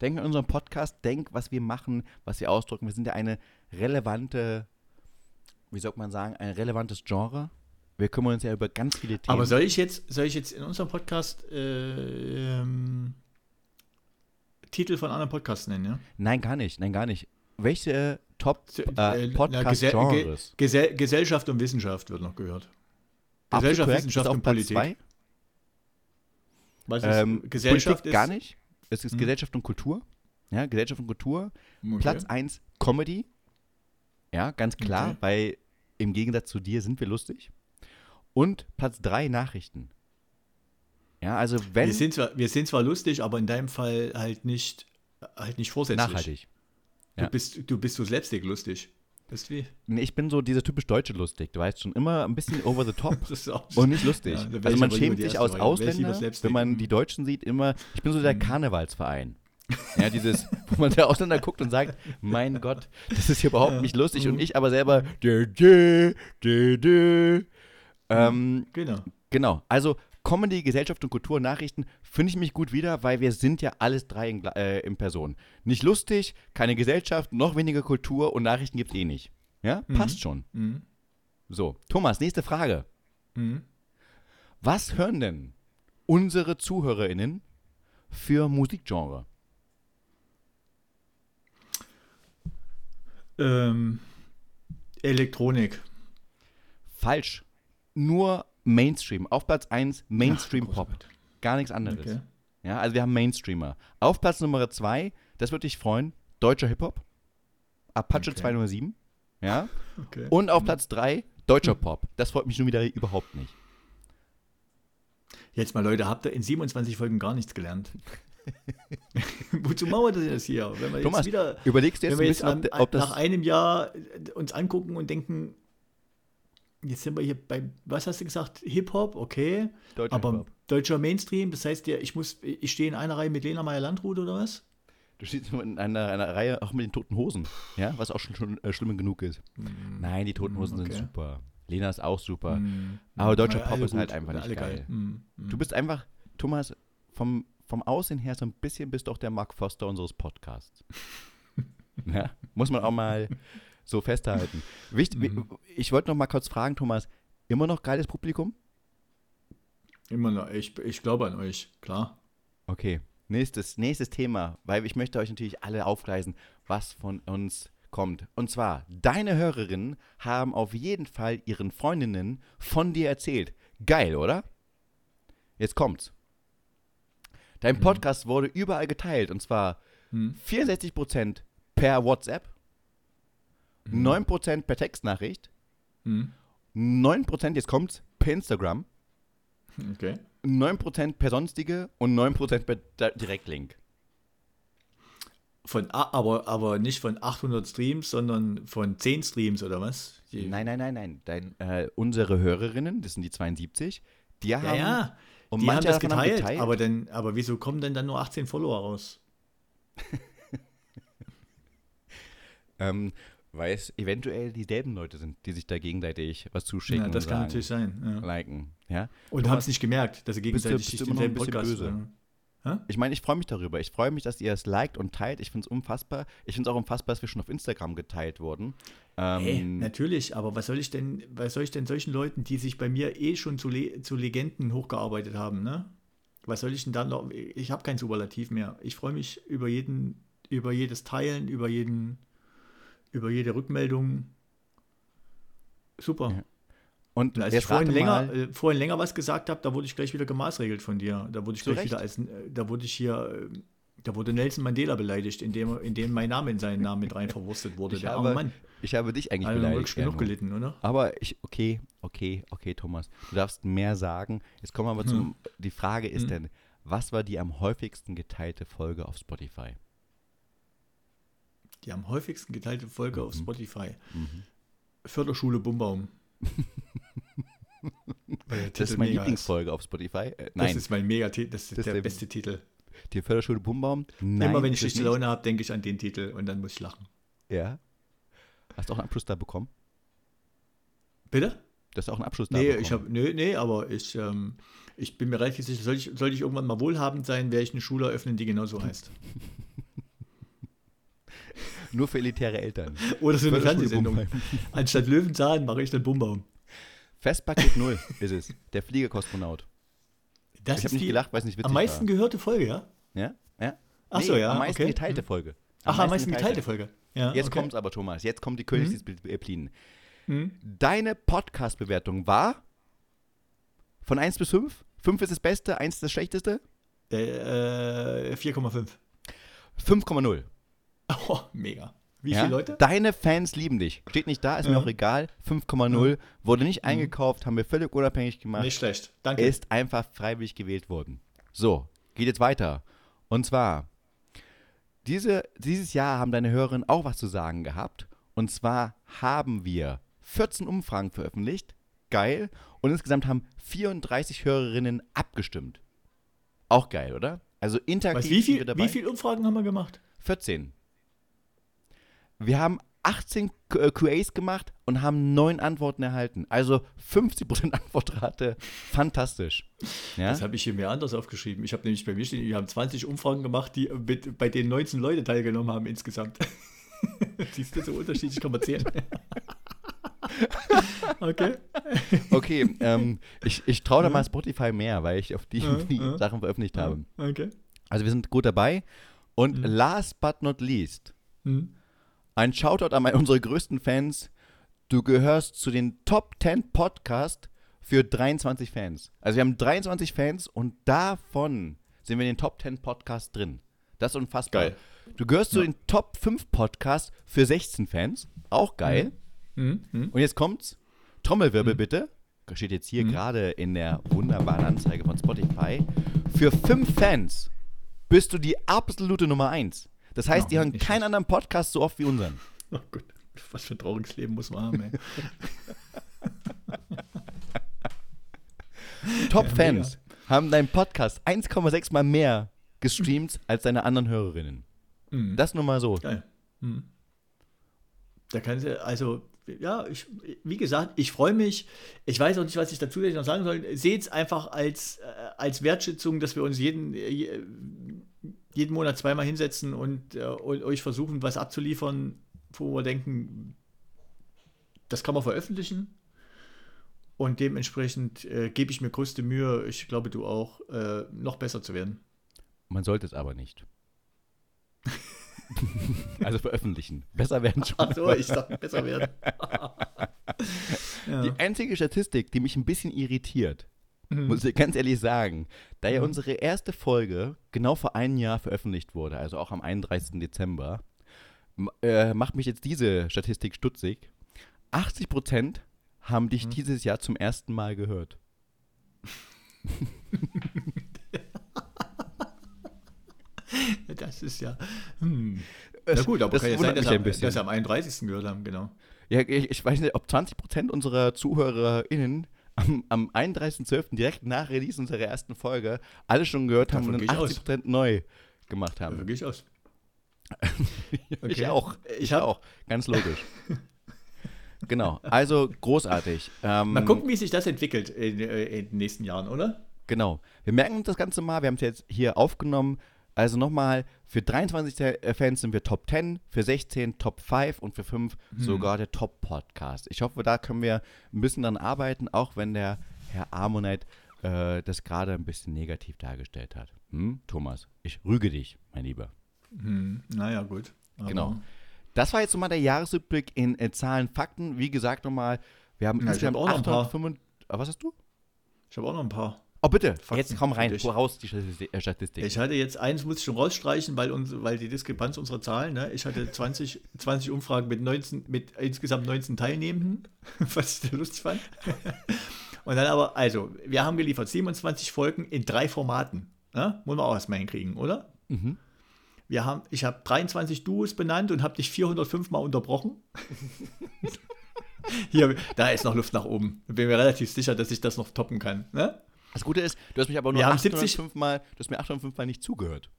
[SPEAKER 1] Denk an unseren Podcast, denk, was wir machen, was wir ausdrücken. Wir sind ja eine relevante wie soll man sagen, ein relevantes Genre. Wir kümmern uns ja über ganz viele Themen.
[SPEAKER 2] Aber soll ich jetzt, soll ich jetzt in unserem Podcast äh, ähm, Titel von anderen Podcasts nennen, ja?
[SPEAKER 1] Nein, gar nicht. Nein, gar nicht. Welche Top äh, Podcast-Genres?
[SPEAKER 2] Gesell Gesellschaft und Wissenschaft wird noch gehört. Gesellschaft, korrekt, Wissenschaft und Politik. Zwei?
[SPEAKER 1] Was ist ähm, Gesellschaft Politik ist gar nicht. Es ist hm. Gesellschaft und Kultur. Ja, Gesellschaft und Kultur. Okay. Platz 1 Comedy. Ja, ganz klar, okay. weil im Gegensatz zu dir sind wir lustig. Und Platz 3 Nachrichten. Ja, also wenn.
[SPEAKER 2] Wir sind, zwar, wir sind zwar lustig, aber in deinem Fall halt nicht, halt nicht vorsätzlich.
[SPEAKER 1] Nachhaltig.
[SPEAKER 2] Du, bist, du bist so slapstick lustig.
[SPEAKER 1] Das wie? Ich bin so dieser typisch deutsche lustig. Du weißt schon, immer ein bisschen over the top und nicht lustig. Ja, also man schämt sich aus Ausländer, wenn man die Deutschen sieht, immer. Ich bin so der mhm. Karnevalsverein. Ja, dieses, wo man der Ausländer guckt und sagt, mein Gott, das ist hier überhaupt nicht lustig und ich aber selber, dö, dö, dö, dö. Ähm, genau. Genau. Also Comedy, Gesellschaft und Kultur, Nachrichten finde ich mich gut wieder, weil wir sind ja alles drei in, äh, in Person. Nicht lustig, keine Gesellschaft, noch weniger Kultur und Nachrichten gibt es eh nicht. Ja, mhm. passt schon. Mhm. So, Thomas, nächste Frage. Mhm. Was hören denn unsere ZuhörerInnen für Musikgenre?
[SPEAKER 2] Ähm, Elektronik.
[SPEAKER 1] Falsch. Nur Mainstream. Auf Platz 1 Mainstream Ach, Pop. Gar nichts anderes. Okay. Ja, also wir haben Mainstreamer. Auf Platz Nummer 2, das würde dich freuen, deutscher Hip-Hop. Apache okay. 207. Ja. Okay. Und auf Platz 3 deutscher Pop. Das freut mich nun wieder überhaupt nicht.
[SPEAKER 2] Jetzt mal, Leute, habt ihr in 27 Folgen gar nichts gelernt? Wozu mauert ihr das hier?
[SPEAKER 1] Wenn wir Thomas, jetzt wieder, überlegst du jetzt, wenn wir jetzt
[SPEAKER 2] bisschen, ob, ob nach einem Jahr uns angucken und denken, jetzt sind wir hier bei, was hast du gesagt, Hip-Hop, okay, deutscher aber Hip deutscher Mainstream, das heißt ich muss, ich stehe in einer Reihe mit Lena Meyer-Landrut oder was?
[SPEAKER 1] Du stehst in einer, einer, Reihe auch mit den Toten Hosen, ja, was auch schon, schon äh, schlimm genug ist. Mm. Nein, die Toten Hosen okay. sind super. Lena ist auch super. Mm. Aber deutscher Pop ist halt einfach nicht geil. geil. Mm. Du bist einfach, Thomas, vom, vom Aussehen her so ein bisschen bist du auch der Mark Foster unseres Podcasts. ja, muss man auch mal so festhalten. Wichtig, mhm. Ich wollte noch mal kurz fragen, Thomas, immer noch geiles Publikum?
[SPEAKER 2] Immer noch, ich, ich glaube an euch, klar.
[SPEAKER 1] Okay, nächstes, nächstes Thema, weil ich möchte euch natürlich alle aufgleisen, was von uns kommt. Und zwar, deine Hörerinnen haben auf jeden Fall ihren Freundinnen von dir erzählt. Geil, oder? Jetzt kommt's. Dein mhm. Podcast wurde überall geteilt und zwar mhm. 64% per WhatsApp, mhm. 9% per Textnachricht, mhm. 9%, jetzt kommt's, per Instagram,
[SPEAKER 2] okay.
[SPEAKER 1] 9% per sonstige und 9% per Direktlink.
[SPEAKER 2] Von, aber, aber nicht von 800 Streams, sondern von 10 Streams oder was?
[SPEAKER 1] Die nein, nein, nein, nein. Dein, äh, unsere Hörerinnen, das sind die 72, die haben,
[SPEAKER 2] ja, und die haben das geteilt, haben geteilt, Aber, dann, aber wieso kommen denn dann nur 18 Follower raus?
[SPEAKER 1] ähm, weil es eventuell dieselben Leute sind, die sich da gegenseitig was zuschicken. Ja,
[SPEAKER 2] das kann sagen, natürlich sein.
[SPEAKER 1] Ja. Liken, ja.
[SPEAKER 2] Und haben es nicht gemerkt, dass sie gegenseitig bist du, bist
[SPEAKER 1] ein bisschen Podcast böse. Hören. Ich meine, ich freue mich darüber. Ich freue mich, dass ihr es liked und teilt. Ich finde es unfassbar. Ich finde es auch unfassbar, dass wir schon auf Instagram geteilt wurden.
[SPEAKER 2] Ähm, hey, natürlich, aber was soll ich denn, was soll ich denn solchen Leuten, die sich bei mir eh schon zu, Le zu Legenden hochgearbeitet haben, ne? Was soll ich denn dann noch? Ich habe kein Superlativ mehr. Ich freue mich über jeden, über jedes Teilen, über jeden, über jede Rückmeldung. Super. Ja. Und als ich vorhin länger, äh, vorhin länger was gesagt habe, da wurde ich gleich wieder gemaßregelt von dir. Da wurde ich gleich Recht? wieder als, äh, da wurde ich hier, äh, da wurde Nelson Mandela beleidigt, indem, indem mein Name in seinen Namen mit rein verwurstet wurde.
[SPEAKER 1] Ich der habe, arme Mann. Ich habe dich eigentlich also, beleidigt.
[SPEAKER 2] genug gelitten, oder?
[SPEAKER 1] Aber ich, okay, okay, okay, Thomas. Du darfst mehr sagen. Jetzt kommen wir aber hm. zum, die Frage ist hm. denn, was war die am häufigsten geteilte Folge auf Spotify?
[SPEAKER 2] Die am häufigsten geteilte Folge mhm. auf Spotify. Mhm. Förderschule Bumbaum.
[SPEAKER 1] Das ist meine Lieblingsfolge ist. auf Spotify. Äh, nein.
[SPEAKER 2] Das ist mein mega das ist, das ist der, der, beste Titel.
[SPEAKER 1] Die Förderschule Bumbaum?
[SPEAKER 2] Nein, Immer wenn ich schlechte Laune habe, denke ich an den Titel und dann muss ich lachen.
[SPEAKER 1] Ja. Hast du auch einen Abschluss da bekommen?
[SPEAKER 2] Bitte?
[SPEAKER 1] Du hast auch einen Abschluss da
[SPEAKER 2] nee,
[SPEAKER 1] bekommen?
[SPEAKER 2] Ich hab, nee, nee, aber ich, ähm, ich bin mir relativ sicher, soll ich, soll ich irgendwann mal wohlhabend sein, werde ich eine Schule eröffnen, die genauso heißt.
[SPEAKER 1] Nur für elitäre Eltern.
[SPEAKER 2] Oder so eine Fernsehsendung. Anstatt Löwenzahn mache ich dann Bumbaum.
[SPEAKER 1] Festpaket 0 ist es. Der Fliegerkosmonaut.
[SPEAKER 2] Das ich habe nicht gelacht, weil es nicht witzig Am meisten war. gehörte Folge, ja?
[SPEAKER 1] Ja, ja.
[SPEAKER 2] Ach nee, so, ja.
[SPEAKER 1] Am meisten
[SPEAKER 2] okay.
[SPEAKER 1] geteilte Folge.
[SPEAKER 2] Am Ach, am meisten geteilte, geteilte Folge.
[SPEAKER 1] Ja, jetzt okay. kommt es aber, Thomas. Jetzt kommt die Königsdisziplin. Mhm. Deine Podcast-Bewertung war von 1 bis 5? 5 ist das Beste, 1 ist das Schlechteste?
[SPEAKER 2] Äh, 4,5.
[SPEAKER 1] 5,0.
[SPEAKER 2] Oh, mega. Wie ja? viele Leute?
[SPEAKER 1] Deine Fans lieben dich. Steht nicht da, ist ja. mir auch egal. 5,0. Ja. Wurde nicht mhm. eingekauft, haben wir völlig unabhängig gemacht.
[SPEAKER 2] Nicht schlecht. Danke.
[SPEAKER 1] Ist einfach freiwillig gewählt worden. So, geht jetzt weiter. Und zwar, diese, dieses Jahr haben deine Hörerinnen auch was zu sagen gehabt. Und zwar haben wir 14 Umfragen veröffentlicht. Geil. Und insgesamt haben 34 Hörerinnen abgestimmt. Auch geil, oder? Also interaktiv.
[SPEAKER 2] Wie, viel, wie viele Umfragen haben wir gemacht?
[SPEAKER 1] 14. Wir haben 18 QAs äh, gemacht und haben neun Antworten erhalten. Also 50% Antwortrate. Fantastisch.
[SPEAKER 2] Ja? Das habe ich hier mir anders aufgeschrieben. Ich habe nämlich bei mir stehen, wir haben 20 Umfragen gemacht, die mit, bei denen 19 Leute teilgenommen haben insgesamt. Siehst du, so unterschiedlich kann man zählen.
[SPEAKER 1] okay. Okay, ähm, ich, ich traue da mal Spotify mehr, weil ich auf die, die Sachen veröffentlicht habe.
[SPEAKER 2] Okay.
[SPEAKER 1] Also wir sind gut dabei. Und mhm. last but not least, mhm ein Shoutout an unsere größten Fans, du gehörst zu den Top 10 Podcast für 23 Fans. Also wir haben 23 Fans und davon sind wir in den Top 10 Podcast drin. Das ist unfassbar. Geil. Du gehörst ja. zu den Top 5 Podcasts für 16 Fans. Auch geil. Mhm. Mhm. Und jetzt kommt's. Trommelwirbel mhm. bitte. Steht jetzt hier mhm. gerade in der wunderbaren Anzeige von Spotify. Für 5 Fans bist du die absolute Nummer 1. Das heißt, die hören keinen anderen Podcast so oft wie unseren.
[SPEAKER 2] Oh Gott, was für ein trauriges Leben muss man haben, ey.
[SPEAKER 1] Top-Fans ja, haben deinen Podcast 1,6 mal mehr gestreamt als deine anderen Hörerinnen. Mhm. Das nur mal so. Geil. Mhm.
[SPEAKER 2] Da kannst du, also, ja, ich, wie gesagt, ich freue mich. Ich weiß auch nicht, was ich dazu noch sagen soll. Seht es einfach als, äh, als Wertschätzung, dass wir uns jeden, äh, jeden Monat zweimal hinsetzen und, äh, und euch versuchen, was abzuliefern, wo wir denken, das kann man veröffentlichen. Und dementsprechend äh, gebe ich mir größte Mühe, ich glaube du auch, äh, noch besser zu werden.
[SPEAKER 1] Man sollte es aber nicht. also veröffentlichen. Besser werden schon.
[SPEAKER 2] Ach so, ich sag besser werden.
[SPEAKER 1] ja. Die einzige Statistik, die mich ein bisschen irritiert, mhm. muss ich ganz ehrlich sagen, da ja mhm. unsere erste Folge genau vor einem Jahr veröffentlicht wurde, also auch am 31. Dezember, äh, macht mich jetzt diese Statistik stutzig. 80 Prozent haben dich mhm. dieses Jahr zum ersten Mal gehört.
[SPEAKER 2] das ist ja. Hm. Na gut, aber das kann ja sein, dass, am, dass am 31. gehört haben, genau.
[SPEAKER 1] Ja, ich, ich weiß nicht, ob 20 Prozent unserer ZuhörerInnen am, am 31.12. direkt nach Release unserer ersten Folge alle schon gehört haben und 80 Prozent neu gemacht haben.
[SPEAKER 2] Davon gehe ich aus.
[SPEAKER 1] okay. Ich auch. Ich, ich auch. Ganz logisch. genau. Also großartig.
[SPEAKER 2] Ähm, mal gucken, wie sich das entwickelt in, äh, in, den nächsten Jahren, oder?
[SPEAKER 1] Genau. Wir merken uns das Ganze mal. Wir haben es jetzt hier aufgenommen. Also nochmal, für 23 äh, Fans sind wir Top 10, für 16 Top 5 und für 5 hm. sogar der Top Podcast. Ich hoffe, da können wir ein bisschen dran arbeiten, auch wenn der Herr Armonite äh, das gerade ein bisschen negativ dargestellt hat. Hm? Thomas, ich rüge dich, mein Lieber.
[SPEAKER 2] Hm, naja, gut.
[SPEAKER 1] genau. Das war jetzt nochmal der Jahresrückblick in äh, Zahlen, Fakten. Wie gesagt nochmal, wir haben
[SPEAKER 2] ja, insgesamt auch noch ein paar.
[SPEAKER 1] Ah, was hast du?
[SPEAKER 2] Ich habe auch noch ein paar.
[SPEAKER 1] Oh, bitte, Fakten jetzt komm rein, hol raus die Statistik.
[SPEAKER 2] Ich hatte jetzt eins, muss ich schon rausstreichen, weil, uns, weil die Diskrepanz unserer Zahlen, ne? ich hatte 20, 20 Umfragen mit, 19, mit insgesamt 19 Teilnehmenden, was ich da lustig fand. Und dann aber, also, wir haben geliefert 27 Folgen in drei Formaten. Ne? Muss man auch erstmal hinkriegen, oder? Mhm. Wir haben, ich habe 23 Duos benannt und habe dich 405 Mal unterbrochen. Hier, da ist noch Luft nach oben. Bin mir relativ sicher, dass ich das noch toppen kann. Ne?
[SPEAKER 1] Das Gute ist, du hast mich aber nur 805 Mal, du hast mir 805 Mal nicht zugehört.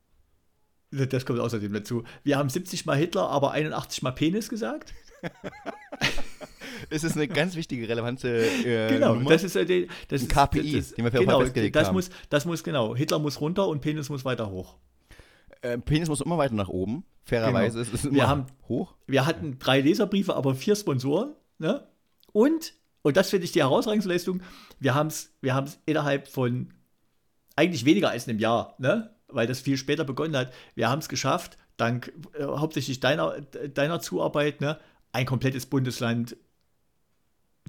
[SPEAKER 2] Das kommt außerdem dazu. Wir haben 70 Mal Hitler, aber 81 Mal Penis gesagt.
[SPEAKER 1] es ist eine ganz wichtige, relevante
[SPEAKER 2] äh, Genau, Nummer. das ist äh, das
[SPEAKER 1] ein KPI,
[SPEAKER 2] das, den wir für genau, festgelegt das haben. Muss, das muss, genau, Hitler muss runter und Penis muss weiter hoch.
[SPEAKER 1] Äh, Penis muss immer weiter nach oben. Fairerweise genau. ist es immer
[SPEAKER 2] wir haben, hoch. Wir hatten drei Leserbriefe, aber vier Sponsoren. Ne? Und und das finde ich die herausragende Leistung. Wir haben es wir haben's innerhalb von eigentlich weniger als einem Jahr, ne? weil das viel später begonnen hat. Wir haben es geschafft, dank äh, hauptsächlich deiner, deiner Zuarbeit, ne? ein komplettes Bundesland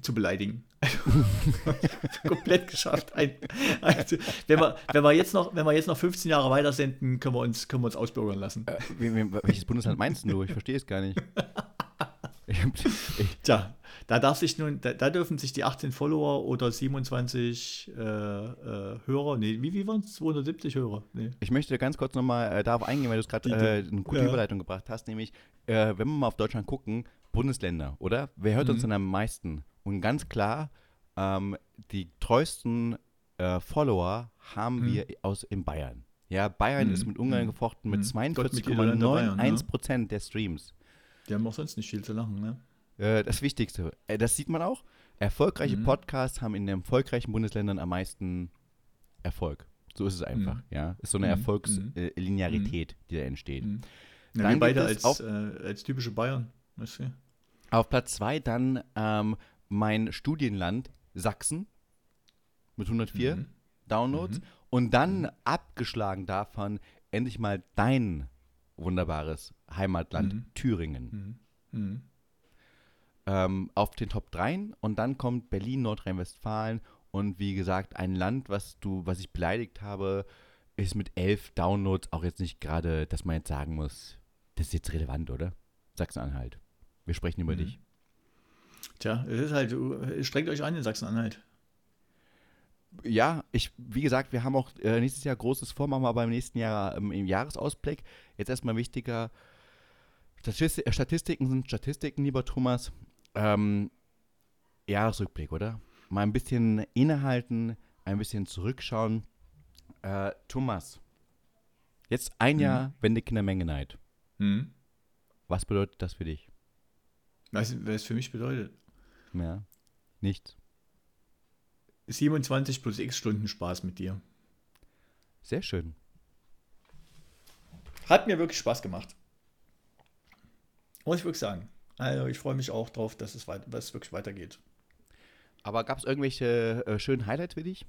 [SPEAKER 2] zu beleidigen. komplett geschafft. Ein, also, wenn, wir, wenn, wir jetzt noch, wenn wir jetzt noch 15 Jahre weiter senden, können wir uns, können wir uns ausbürgern lassen. Äh,
[SPEAKER 1] welches Bundesland meinst du? Ich verstehe es gar nicht.
[SPEAKER 2] Ich, ich, Tja, da darf sich nun, da, da, dürfen sich die 18 Follower oder 27 äh, äh, Hörer, nee, wie, wie waren es? 270 Hörer? Nee.
[SPEAKER 1] Ich möchte ganz kurz nochmal äh, darauf eingehen, weil du es gerade äh, eine gute ja. Überleitung gebracht hast, nämlich, äh, wenn wir mal auf Deutschland gucken, Bundesländer, oder? Wer hört mhm. uns denn am meisten? Und ganz klar, ähm, die treuesten äh, Follower haben mhm. wir aus in Bayern. Ja, Bayern mhm. ist mit Ungarn mhm. gefochten mit 42,91% ja. der Streams.
[SPEAKER 2] Die haben auch sonst nicht viel zu lachen, ne?
[SPEAKER 1] Äh, das Wichtigste. Äh, das sieht man auch. Erfolgreiche mhm. Podcasts haben in den erfolgreichen Bundesländern am meisten Erfolg. So ist es einfach, mhm. ja. Ist so eine mhm. Erfolgslinearität, mhm. äh, die da entsteht. Mhm.
[SPEAKER 2] Ja, wir beide als, auf, äh, als typische Bayern. Weißt du?
[SPEAKER 1] Auf Platz zwei dann ähm, mein Studienland Sachsen mit 104 mhm. Downloads. Und dann abgeschlagen davon endlich mal dein wunderbares Heimatland Thüringen. Ähm, auf den Top 3 und dann kommt Berlin, Nordrhein-Westfalen und wie gesagt, ein Land, was du, was ich beleidigt habe, ist mit elf Downloads auch jetzt nicht gerade, dass man jetzt sagen muss, das ist jetzt relevant, oder? Sachsen-Anhalt. Wir sprechen über mhm. dich.
[SPEAKER 2] Tja, es ist halt, strengt euch an in Sachsen-Anhalt.
[SPEAKER 1] Ja, ich, wie gesagt, wir haben auch äh, nächstes Jahr großes vor, machen wir aber im nächsten Jahr ähm, im Jahresausblick. Jetzt erstmal wichtiger, Statistik, Statistiken sind Statistiken, lieber Thomas. Ähm, Jahresrückblick, oder? Mal ein bisschen innehalten, ein bisschen zurückschauen. Äh, Thomas, jetzt ein mhm. Jahr Wendekindermenge-Neid. Mhm. Was bedeutet das für dich?
[SPEAKER 2] Weißt du, was es für mich bedeutet?
[SPEAKER 1] Ja, nichts.
[SPEAKER 2] 27 plus x Stunden Spaß mit dir.
[SPEAKER 1] Sehr schön.
[SPEAKER 2] Hat mir wirklich Spaß gemacht. Muss ich wirklich sagen. Also ich freue mich auch drauf, dass es, weit, dass es wirklich weitergeht.
[SPEAKER 1] Aber gab es irgendwelche äh, schönen Highlights für dich?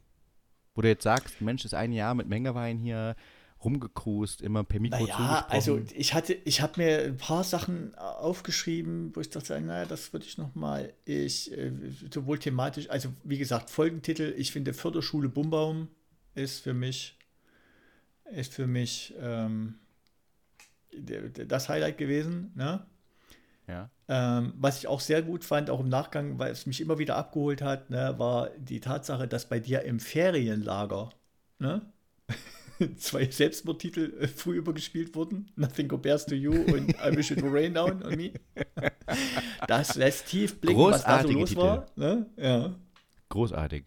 [SPEAKER 1] Wo du jetzt sagst, Mensch, ist ein Jahr mit Mengewein hier rumgekrust, immer per Mikro
[SPEAKER 2] naja, also ich hatte, ich habe mir ein paar Sachen aufgeschrieben, wo ich dachte, naja, das würde ich noch mal, ich, äh, sowohl thematisch, also wie gesagt, Folgentitel, ich finde Förderschule Bumbaum ist für mich, ist für mich ähm, das Highlight gewesen, ne?
[SPEAKER 1] Ja.
[SPEAKER 2] Ähm, was ich auch sehr gut fand, auch im Nachgang, weil es mich immer wieder abgeholt hat, ne, war die Tatsache, dass bei dir im Ferienlager ne, zwei Selbstmordtitel äh, früh übergespielt wurden. Nothing compares to you und I wish it would rain down on me. Das lässt tief blicken, was da so los Titel. war. Ne? Ja.
[SPEAKER 1] Großartig.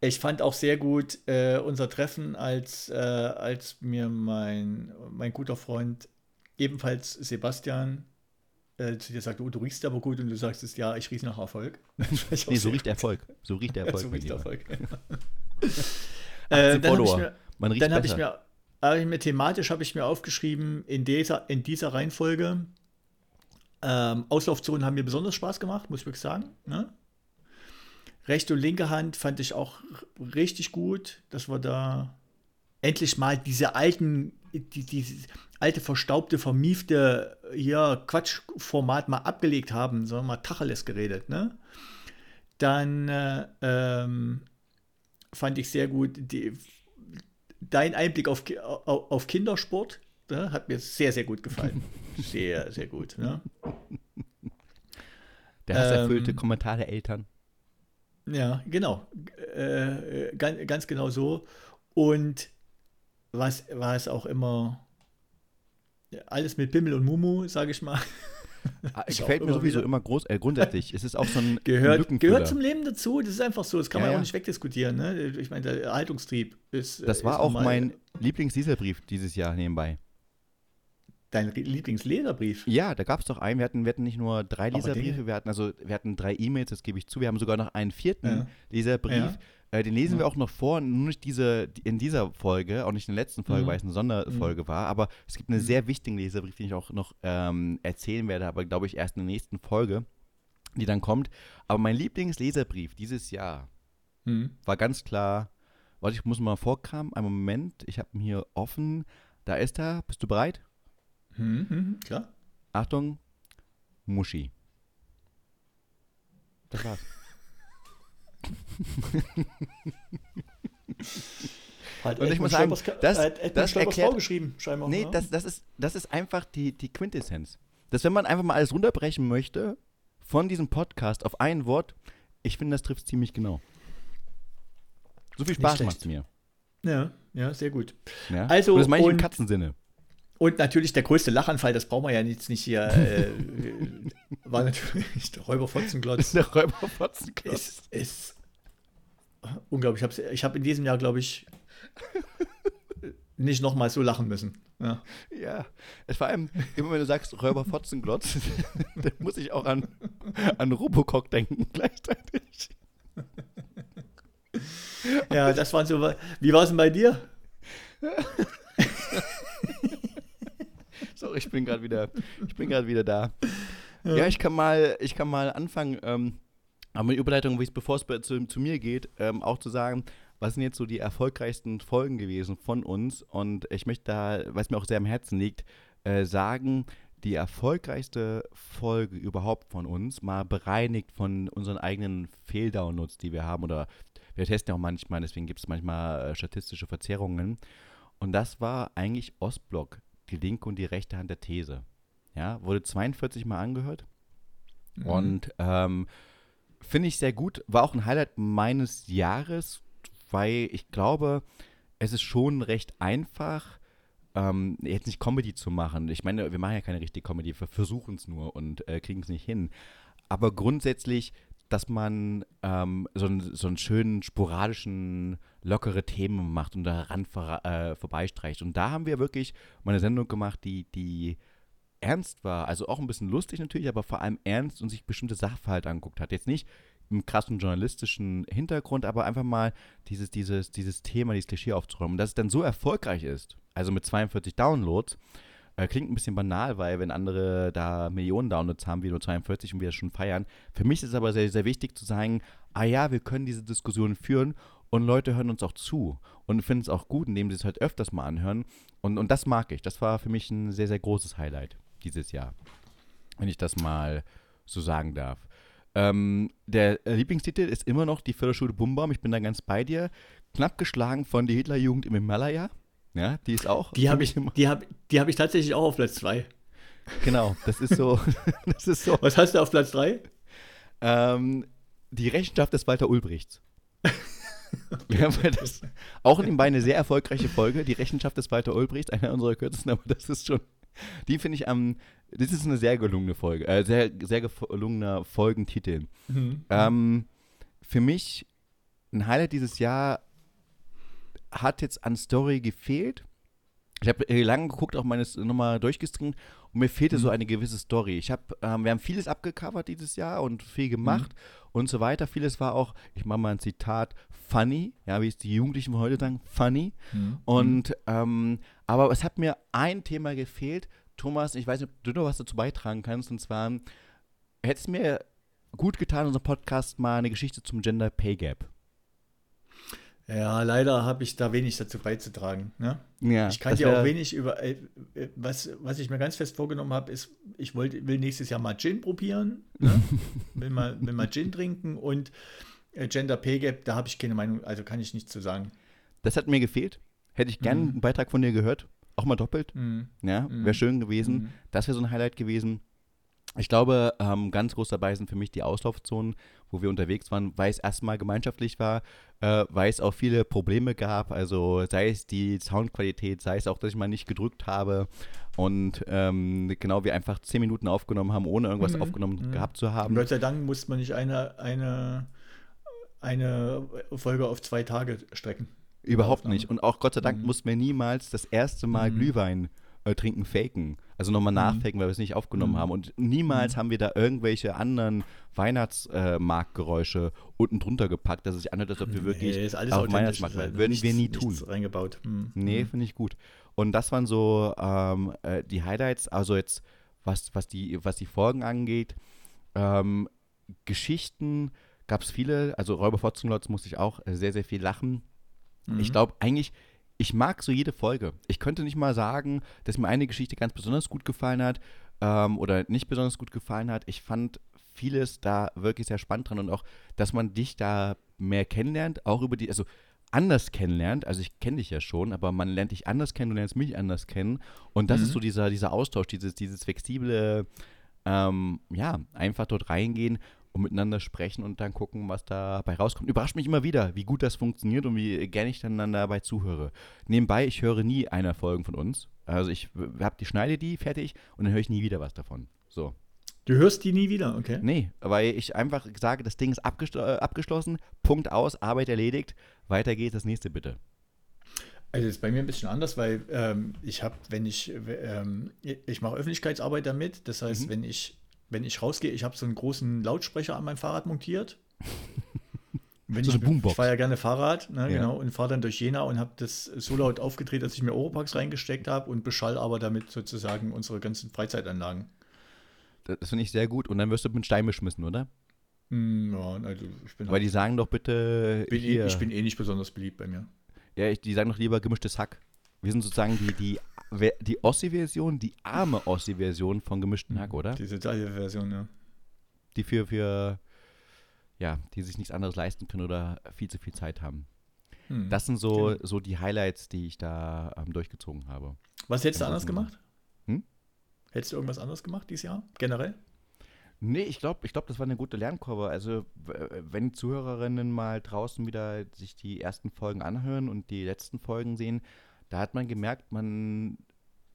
[SPEAKER 2] Ich fand auch sehr gut äh, unser Treffen, als, äh, als mir mein, mein guter Freund, ebenfalls Sebastian, äh, zu dir sagt, oh, du riechst aber gut und du sagst es, ja, ich rieche nach Erfolg.
[SPEAKER 1] nee, so riecht Erfolg. So riecht der Erfolg. so riecht Erfolg.
[SPEAKER 2] äh, dann ich mir, Man riecht dann habe ich mir, hab ich mir thematisch habe ich mir aufgeschrieben, in dieser, in dieser Reihenfolge, ähm, Auslaufzonen haben mir besonders Spaß gemacht, muss ich wirklich sagen. Ne? Rechte und linke Hand fand ich auch richtig gut, dass wir da endlich mal diese alten, die, die alte, verstaubte, vermiefte hier Quatschformat mal abgelegt haben, sondern mal Tacheles geredet, ne? Dann äh, ähm, fand ich sehr gut die, dein Einblick auf, auf Kindersport, ne? hat mir sehr, sehr gut gefallen. sehr, sehr gut. Ne?
[SPEAKER 1] Der hasserfüllte ähm, Kommentar der Eltern.
[SPEAKER 2] Ja, genau. Äh, ganz, ganz genau so. Und was, was auch immer, alles mit Pimmel und Mumu, sage ich mal.
[SPEAKER 1] Ah, gefällt mir sowieso wieder. immer groß, äh, grundsätzlich. Es ist auch so ein
[SPEAKER 2] gehört, gehört zum Leben dazu. Das ist einfach so. Das kann ja, man ja. auch nicht wegdiskutieren. Ne? Ich meine, der Erhaltungstrieb ist.
[SPEAKER 1] Das war
[SPEAKER 2] ist
[SPEAKER 1] auch mein Lieblingsdieselbrief dieses Jahr nebenbei.
[SPEAKER 2] Dein Lieblingsleserbrief?
[SPEAKER 1] Ja, da gab es doch einen. Wir hatten, wir hatten nicht nur drei Leserbriefe, wir hatten also wir hatten drei E-Mails, das gebe ich zu. Wir haben sogar noch einen vierten ja. Leserbrief. Äh, den lesen ja. wir auch noch vor, nur nicht diese, in dieser Folge, auch nicht in der letzten Folge, mhm. weil es eine Sonderfolge mhm. war. Aber es gibt einen mhm. sehr wichtigen Leserbrief, den ich auch noch ähm, erzählen werde, aber glaube ich erst in der nächsten Folge, die dann kommt. Aber mein Lieblingsleserbrief dieses Jahr mhm. war ganz klar, warte, ich muss mal vorkramen, einen Moment, ich habe ihn hier offen. Da ist er, bist du bereit?
[SPEAKER 2] Mhm, mhm, klar.
[SPEAKER 1] Achtung, Muschi. Das war's.
[SPEAKER 2] halt, und ich muss sagen, das, äh, das erklärt, geschrieben, scheinbar.
[SPEAKER 1] Nee, ne? das, das, ist, das ist einfach die, die Quintessenz. Dass wenn man einfach mal alles runterbrechen möchte von diesem Podcast auf ein Wort, ich finde, das trifft ziemlich genau. So viel Spaß macht es mir.
[SPEAKER 2] Ja, ja, sehr gut.
[SPEAKER 1] Ja? Also, und das meine ich im Katzensinne.
[SPEAKER 2] Und natürlich der größte Lachanfall, das brauchen wir ja jetzt nicht hier, äh, war natürlich der Räuberfotzenglotz.
[SPEAKER 1] Der Räuberfotzenglotz.
[SPEAKER 2] Ist, ist unglaublich. Ich habe ich hab in diesem Jahr, glaube ich, nicht nochmal so lachen müssen. Ja.
[SPEAKER 1] ja, vor allem, immer wenn du sagst Räuberfotzenglotz, dann muss ich auch an, an Robocock denken gleichzeitig.
[SPEAKER 2] Ja, das waren so. Wie war es denn bei dir?
[SPEAKER 1] Ich bin gerade wieder, ich bin gerade wieder da. Ja. ja, ich kann mal, ich kann mal anfangen, ähm, aber mit Überleitung, bevor es zu, zu, mir geht, ähm, auch zu sagen, was sind jetzt so die erfolgreichsten Folgen gewesen von uns? Und ich möchte da, was mir auch sehr am Herzen liegt, äh, sagen, die erfolgreichste Folge überhaupt von uns, mal bereinigt von unseren eigenen Fehldownloads, die wir haben. Oder wir testen ja auch manchmal, deswegen gibt es manchmal äh, statistische Verzerrungen. Und das war eigentlich Ostblock, die linke und die rechte Hand der These. Ja, wurde 42 Mal angehört. Mhm. Und ähm, finde ich sehr gut. War auch ein Highlight meines Jahres, weil ich glaube, es ist schon recht einfach, ähm, jetzt nicht Comedy zu machen. Ich meine, wir machen ja keine richtige Comedy, wir versuchen es nur und äh, kriegen es nicht hin. Aber grundsätzlich, dass man ähm, so, einen, so einen schönen, sporadischen, lockere Themen macht und daran vor, äh, vorbeistreicht. Und da haben wir wirklich mal eine Sendung gemacht, die, die ernst war, also auch ein bisschen lustig natürlich, aber vor allem ernst und sich bestimmte Sachverhalte anguckt hat. Jetzt nicht im krassen journalistischen Hintergrund, aber einfach mal dieses, dieses, dieses Thema, dieses Klischee aufzuräumen. Und dass es dann so erfolgreich ist, also mit 42 Downloads, klingt ein bisschen banal, weil wenn andere da Millionen Downloads haben, wie nur 42 und wir das schon feiern. Für mich ist es aber sehr, sehr wichtig zu sagen, ah ja, wir können diese Diskussion führen und Leute hören uns auch zu und finden es auch gut, indem sie es halt öfters mal anhören. Und, und das mag ich. Das war für mich ein sehr, sehr großes Highlight dieses Jahr. Wenn ich das mal so sagen darf. Ähm, der Lieblingstitel ist immer noch die Förderschule Bumbaum. Ich bin da ganz bei dir. Knapp geschlagen von der Hitlerjugend im Himalaya. Ja, die ist auch.
[SPEAKER 2] Die habe ich, die hab, die hab ich tatsächlich auch auf Platz 2.
[SPEAKER 1] Genau, das ist so. das ist so.
[SPEAKER 2] Was hast du auf Platz 3?
[SPEAKER 1] Ähm, die Rechenschaft des Walter Ulbrichts. Ja, das, auch nebenbei eine sehr erfolgreiche Folge, die Rechenschaft des Walter Ulbrichts, einer unserer kürzesten, aber das ist schon die finde ich am. Das ist eine sehr gelungene Folge, äh, sehr, sehr gelungener Folgentitel. Mhm. Ähm, für mich ein Highlight dieses Jahr hat jetzt an Story gefehlt. Ich habe lange geguckt, auch meine nochmal durchgestringt und mir fehlte mhm. so eine gewisse Story. Ich habe, ähm, wir haben vieles abgecovert dieses Jahr und viel gemacht mhm. und so weiter. Vieles war auch, ich mache mal ein Zitat, funny, ja, wie es die Jugendlichen von heute sagen, funny. Mhm. Und ähm, aber es hat mir ein Thema gefehlt. Thomas, ich weiß nicht, ob du noch was dazu beitragen kannst. Und zwar hätte es mir gut getan, unserem Podcast mal eine Geschichte zum Gender Pay Gap.
[SPEAKER 2] Ja, leider habe ich da wenig dazu beizutragen. Ne? Ja, ich kann dir auch wenig über. Äh, äh, was, was ich mir ganz fest vorgenommen habe, ist, ich wollt, will nächstes Jahr mal Gin probieren. Ne? will, mal, will mal Gin trinken und äh, Gender Pay Gap, da habe ich keine Meinung, also kann ich nichts zu sagen.
[SPEAKER 1] Das hat mir gefehlt. Hätte ich gerne mhm. einen Beitrag von dir gehört. Auch mal doppelt. Mhm. Ja, wäre mhm. schön gewesen. Mhm. Das wäre so ein Highlight gewesen. Ich glaube, ähm, ganz groß dabei sind für mich die Auslaufzonen, wo wir unterwegs waren, weil es erstmal gemeinschaftlich war, äh, weil es auch viele Probleme gab. Also sei es die Soundqualität, sei es auch, dass ich mal nicht gedrückt habe und ähm, genau wir einfach zehn Minuten aufgenommen haben, ohne irgendwas mhm. aufgenommen mhm. gehabt zu haben.
[SPEAKER 2] Und Gott sei Dank musste man nicht eine, eine, eine Folge auf zwei Tage strecken.
[SPEAKER 1] Überhaupt nicht. Und auch Gott sei Dank mhm. mussten wir niemals das erste Mal mhm. Glühwein äh, trinken faken. Also nochmal mhm. nachfaken, weil wir es nicht aufgenommen mhm. haben. Und niemals mhm. haben wir da irgendwelche anderen Weihnachtsmarktgeräusche äh, unten drunter gepackt, dass es sich anhört, als ob wir wirklich nee, auf Weihnachtsmarkt waren. Würden wir nie tun.
[SPEAKER 2] reingebaut.
[SPEAKER 1] Mhm. Nee, finde ich gut. Und das waren so ähm, äh, die Highlights. Also jetzt, was, was, die, was die Folgen angeht. Ähm, Geschichten gab es viele. Also Räuber Fotzenlotz musste ich auch sehr, sehr viel lachen. Mhm. Ich glaube eigentlich, ich mag so jede Folge. Ich könnte nicht mal sagen, dass mir eine Geschichte ganz besonders gut gefallen hat ähm, oder nicht besonders gut gefallen hat. Ich fand vieles da wirklich sehr spannend dran und auch, dass man dich da mehr kennenlernt, auch über die, also anders kennenlernt. Also ich kenne dich ja schon, aber man lernt dich anders kennen, du lernst mich anders kennen. Und das mhm. ist so dieser, dieser Austausch, dieses, dieses flexible, ähm, ja, einfach dort reingehen und miteinander sprechen und dann gucken, was dabei rauskommt. Überrascht mich immer wieder, wie gut das funktioniert und wie gerne ich dann dabei zuhöre. Nebenbei, ich höre nie einer Folgen von uns. Also ich habe die schneide die fertig und dann höre ich nie wieder was davon. So.
[SPEAKER 2] Du hörst die nie wieder, okay?
[SPEAKER 1] Nee, weil ich einfach sage, das Ding ist äh, abgeschlossen, Punkt aus, Arbeit erledigt, weiter geht das nächste bitte.
[SPEAKER 2] Also ist bei mir ein bisschen anders, weil ähm, ich habe, wenn ich, ähm, ich mache Öffentlichkeitsarbeit damit, das heißt, mhm. wenn ich wenn ich rausgehe, ich habe so einen großen Lautsprecher an meinem Fahrrad montiert. Wenn so ich, eine Boombox. Ich fahre ja gerne Fahrrad, ne, ja. genau, und fahre dann durch Jena und habe das so laut aufgedreht, dass ich mir Oropax reingesteckt habe und beschall aber damit sozusagen unsere ganzen Freizeitanlagen.
[SPEAKER 1] Das finde ich sehr gut. Und dann wirst du mit Stein beschmissen, oder?
[SPEAKER 2] Mm, ja, also ich bin.
[SPEAKER 1] Weil halt, die sagen doch bitte.
[SPEAKER 2] Bin eh, ich bin eh nicht besonders beliebt bei mir.
[SPEAKER 1] Ja, ich, die sagen doch lieber gemischtes Hack. Wir sind sozusagen die, die die Ossi-Version, die arme Ossi-Version von gemischten. Hack, oder?
[SPEAKER 2] Die totale Version, ja.
[SPEAKER 1] Die für, für, ja, die sich nichts anderes leisten können oder viel zu viel Zeit haben. Hm. Das sind so, okay. so die Highlights, die ich da ähm, durchgezogen habe.
[SPEAKER 2] Was hättest du anders gemacht? Hm? Hättest du irgendwas anderes gemacht dieses Jahr, generell?
[SPEAKER 1] Nee, ich glaube, ich glaub, das war eine gute Lernkurve. Also, wenn Zuhörerinnen mal draußen wieder sich die ersten Folgen anhören und die letzten Folgen sehen, da hat man gemerkt, man,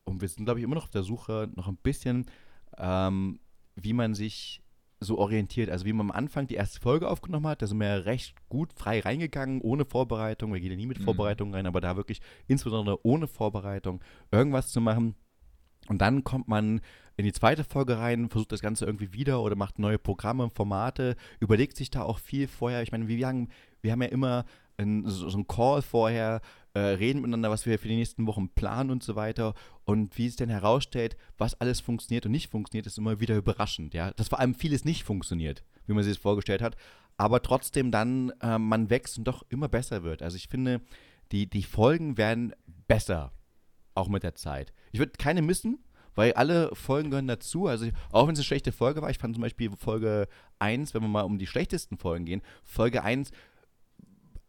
[SPEAKER 1] und wir sind, glaube ich, immer noch auf der Suche, noch ein bisschen, ähm, wie man sich so orientiert. Also, wie man am Anfang die erste Folge aufgenommen hat, da sind wir ja recht gut frei reingegangen, ohne Vorbereitung. Wir gehen ja nie mit mhm. Vorbereitung rein, aber da wirklich insbesondere ohne Vorbereitung irgendwas zu machen. Und dann kommt man in die zweite Folge rein, versucht das Ganze irgendwie wieder oder macht neue Programme, Formate, überlegt sich da auch viel vorher. Ich meine, wir haben, wir haben ja immer ein, so, so einen Call vorher, äh, reden miteinander, was wir für die nächsten Wochen planen und so weiter. Und wie es denn herausstellt, was alles funktioniert und nicht funktioniert, ist immer wieder überraschend. Ja? Dass vor allem vieles nicht funktioniert, wie man sich das vorgestellt hat. Aber trotzdem dann äh, man wächst und doch immer besser wird. Also ich finde, die, die Folgen werden besser, auch mit der Zeit. Ich würde keine missen, weil alle Folgen gehören dazu. Also, auch wenn es eine schlechte Folge war, ich fand zum Beispiel Folge 1, wenn wir mal um die schlechtesten Folgen gehen, Folge 1,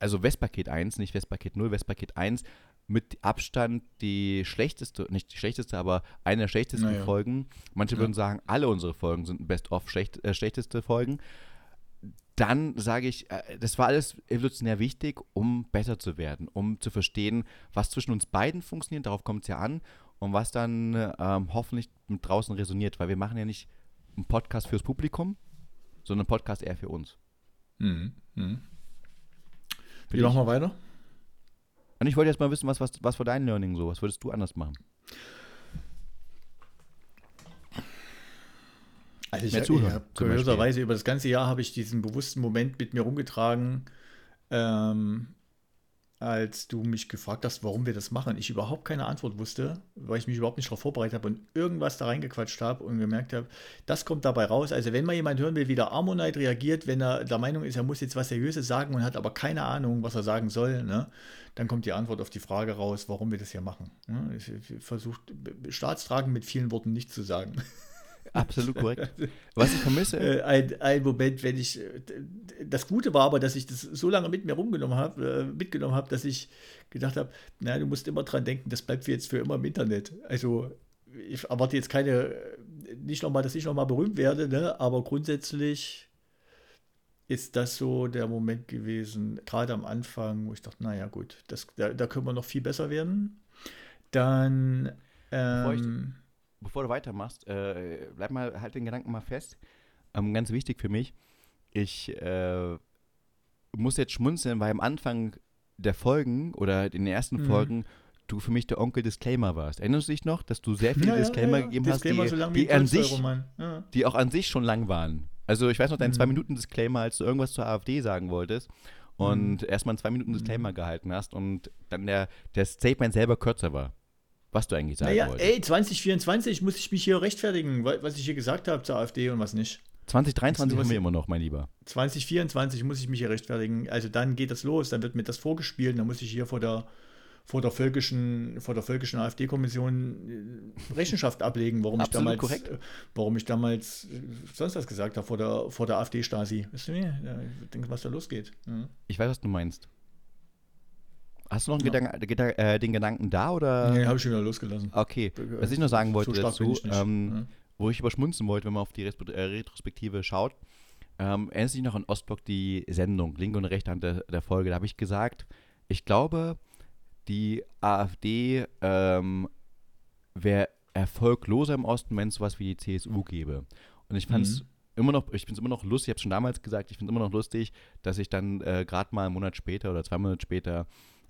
[SPEAKER 1] also Westpaket 1, nicht Westpaket 0, Westpaket 1, mit Abstand die schlechteste, nicht die schlechteste, aber eine der schlechtesten naja. Folgen. Manche ja. würden sagen, alle unsere Folgen sind best-of schlecht, äh, schlechteste Folgen. Dann sage ich, äh, das war alles evolutionär wichtig, um besser zu werden, um zu verstehen, was zwischen uns beiden funktioniert, darauf kommt es ja an, und was dann ähm, hoffentlich mit draußen resoniert, weil wir machen ja nicht einen Podcast fürs Publikum, sondern einen Podcast eher für uns.
[SPEAKER 2] Mhm. Mhm. Wie machen wir weiter?
[SPEAKER 1] Und ich wollte jetzt mal wissen, was, was, was für dein Learning so, was würdest du anders machen?
[SPEAKER 2] Also ich, ich kurioserweise über das ganze Jahr habe ich diesen bewussten Moment mit mir rumgetragen, ähm, als du mich gefragt hast, warum wir das machen, ich überhaupt keine Antwort wusste, weil ich mich überhaupt nicht darauf vorbereitet habe und irgendwas da reingequatscht habe und gemerkt habe, das kommt dabei raus. Also wenn mal jemand hören will, wie der Ammonite reagiert, wenn er der Meinung ist, er muss jetzt was Seriöses sagen und hat aber keine Ahnung, was er sagen soll, ne, dann kommt die Antwort auf die Frage raus, warum wir das hier machen. Ne? Ich, ich versuche Staatstragen mit vielen Worten nicht zu sagen.
[SPEAKER 1] Absolut korrekt. Was ich vermisse.
[SPEAKER 2] Äh, ein, ein Moment, wenn ich. Äh, das Gute war aber, dass ich das so lange mit mir rumgenommen habe, äh, mitgenommen habe, dass ich gedacht habe, naja, du musst immer dran denken, das bleibt jetzt für immer im Internet. Also ich erwarte jetzt keine, nicht nochmal, dass ich nochmal berühmt werde, ne? aber grundsätzlich ist das so der Moment gewesen, gerade am Anfang, wo ich dachte, naja gut, das, da, da können wir noch viel besser werden. Dann ähm,
[SPEAKER 1] bevor du weitermachst, äh, bleib mal, halt den Gedanken mal fest. Ähm, ganz wichtig für mich, ich äh, muss jetzt schmunzeln, weil am Anfang der Folgen oder in den ersten mhm. Folgen du für mich der Onkel Disclaimer warst. Erinnerst du dich noch, dass du sehr viele ja, Disclaimer ja, ja. gegeben Disclaimer hast, die, so die an sich, die auch an sich schon lang waren. Also ich weiß noch, dein mhm. zwei Minuten Disclaimer, als du irgendwas zur AfD sagen wolltest und mhm. erstmal einen zwei Minuten Disclaimer mhm. gehalten hast und dann der, der Statement selber kürzer war was du eigentlich sagen naja, wolltest.
[SPEAKER 2] Ey, 2024 muss ich mich hier rechtfertigen, was ich hier gesagt habe zur AfD und was nicht.
[SPEAKER 1] 2023 haben wir immer noch, mein Lieber.
[SPEAKER 2] 2024 muss ich mich hier rechtfertigen. Also dann geht das los, dann wird mir das vorgespielt, dann muss ich hier vor der, vor der völkischen, vor der völkischen AfD-Kommission äh, Rechenschaft ablegen, warum ich damals, korrekt. Äh, warum ich damals äh, sonst was gesagt habe vor der, vor der AfD-Stasi. Weißt du ich denke, was da losgeht. Ja.
[SPEAKER 1] Ich weiß, was du meinst. Hast du noch ja. Gedank, äh, den Gedanken da oder?
[SPEAKER 2] Nee, habe ich schon wieder losgelassen.
[SPEAKER 1] Okay. Was ich noch sagen wollte so dazu, ich ähm, ja. wo ich überschmunzen wollte, wenn man auf die äh, Retrospektive schaut, ähm, erinnert sich noch an Ostblock die Sendung, linke und rechte Hand der, der Folge. Da habe ich gesagt, ich glaube, die AfD ähm, wäre erfolgloser im Osten, wenn es sowas wie die CSU gäbe. Und ich fand es mhm. immer noch, ich finde es immer noch lustig, ich habe es schon damals gesagt, ich finde es immer noch lustig, dass ich dann äh, gerade mal einen Monat später oder zwei Monate später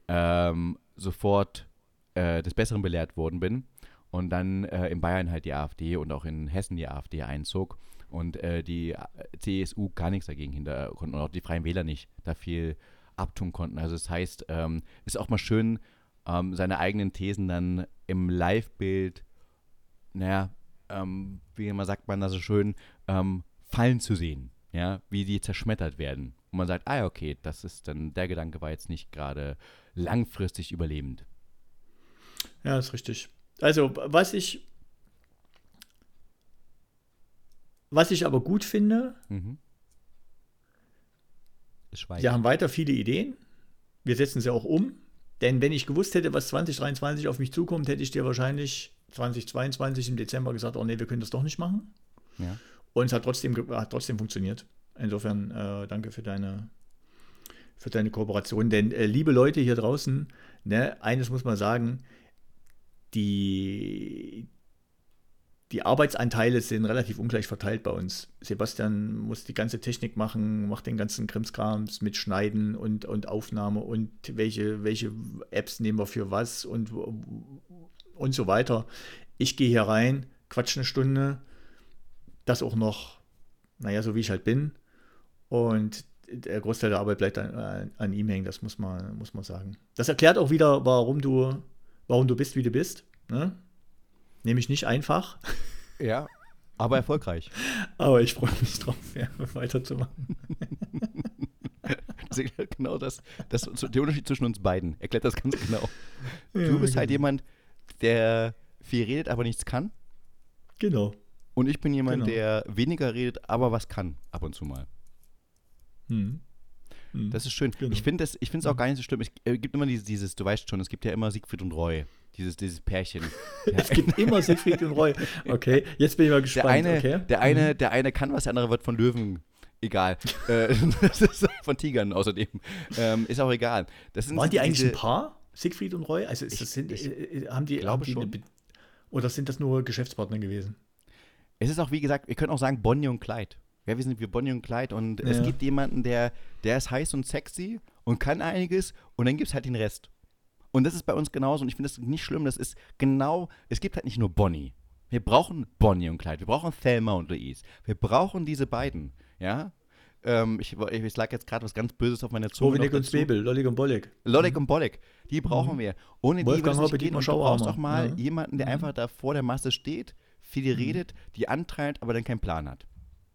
[SPEAKER 1] ähm, sofort äh, des Besseren belehrt worden bin und dann äh, in Bayern halt die AfD und auch in Hessen die AfD einzog und äh, die äh, CSU gar nichts dagegen hinter konnten und auch die Freien Wähler nicht da viel abtun konnten. Also das heißt, ähm, ist auch mal schön, ähm, seine eigenen Thesen dann im Live-Bild, naja, ähm, wie immer sagt man da so schön, ähm, fallen zu sehen, ja, wie die zerschmettert werden. Und man sagt, ah, okay, das ist dann, der Gedanke war jetzt nicht gerade langfristig überlebend.
[SPEAKER 2] Ja, ist richtig. Also, was ich, was ich aber gut finde, mhm. wir haben weiter viele Ideen. Wir setzen sie auch um. Denn wenn ich gewusst hätte, was 2023 auf mich zukommt, hätte ich dir wahrscheinlich 2022 im Dezember gesagt, oh nee, wir können das doch nicht machen. Ja. Und es hat trotzdem, hat trotzdem funktioniert. Insofern äh, danke für deine, für deine Kooperation. Denn äh, liebe Leute hier draußen, ne, eines muss man sagen, die, die Arbeitsanteile sind relativ ungleich verteilt bei uns. Sebastian muss die ganze Technik machen, macht den ganzen Krimskrams mit Schneiden und, und Aufnahme und welche, welche Apps nehmen wir für was und, und so weiter. Ich gehe hier rein, quatsch eine Stunde, das auch noch, naja, so wie ich halt bin. Und der Großteil der Arbeit bleibt an, an ihm hängen, das muss man, muss man sagen. Das erklärt auch wieder, warum du, warum du bist, wie du bist. Ne? Nämlich nicht einfach.
[SPEAKER 1] Ja, aber erfolgreich.
[SPEAKER 2] aber ich freue mich drauf, ja, weiterzumachen.
[SPEAKER 1] das erklärt genau das, das, der Unterschied zwischen uns beiden. Erklärt das ganz genau. Ja, du bist halt genau. halt jemand, der viel redet, aber nichts kann.
[SPEAKER 2] Genau.
[SPEAKER 1] Und ich bin jemand, genau. der weniger redet, aber was kann, ab und zu mal. Hm. hm. Das ist schön. Genau. Ich finde es auch hm. gar nicht so schlimm. Es äh, gibt immer dieses, dieses, du weißt schon, es gibt ja immer Siegfried und Roy. Dieses, dieses Pärchen.
[SPEAKER 2] es gibt immer Siegfried und Roy. Okay, jetzt bin ich mal gespannt.
[SPEAKER 1] Der eine,
[SPEAKER 2] okay.
[SPEAKER 1] der eine, hm. der eine kann was, der andere wird von Löwen egal. Äh, das ist von Tigern außerdem. Ähm, ist auch egal.
[SPEAKER 2] Waren die eigentlich ein Paar? Siegfried und Roy? Also ist das, sind, ich, äh, haben die,
[SPEAKER 1] glaube
[SPEAKER 2] haben die schon. oder sind das nur Geschäftspartner gewesen?
[SPEAKER 1] Es ist auch, wie gesagt, wir können auch sagen Bonnie und Clyde. Ja, wir sind wie Bonnie und Clyde und ja. es gibt jemanden, der, der ist heiß und sexy und kann einiges und dann gibt es halt den Rest. Und das ist bei uns genauso und ich finde das nicht schlimm. Das ist genau, es gibt halt nicht nur Bonnie. Wir brauchen Bonnie und Clyde. Wir brauchen Thelma und Louise. Wir brauchen diese beiden. Ja, ähm, ich, ich lag jetzt gerade was ganz Böses auf meiner Zunge.
[SPEAKER 2] Bovinik und Zwiebel, Lollig und Bollig.
[SPEAKER 1] Lollig und Bollig, die brauchen mhm. wir. Ohne Wolfgang die würde es gehen. Und du brauchst auch mal ja. jemanden, der mhm. einfach da vor der Masse steht, viel mhm. redet, die antreibt, aber dann keinen Plan hat.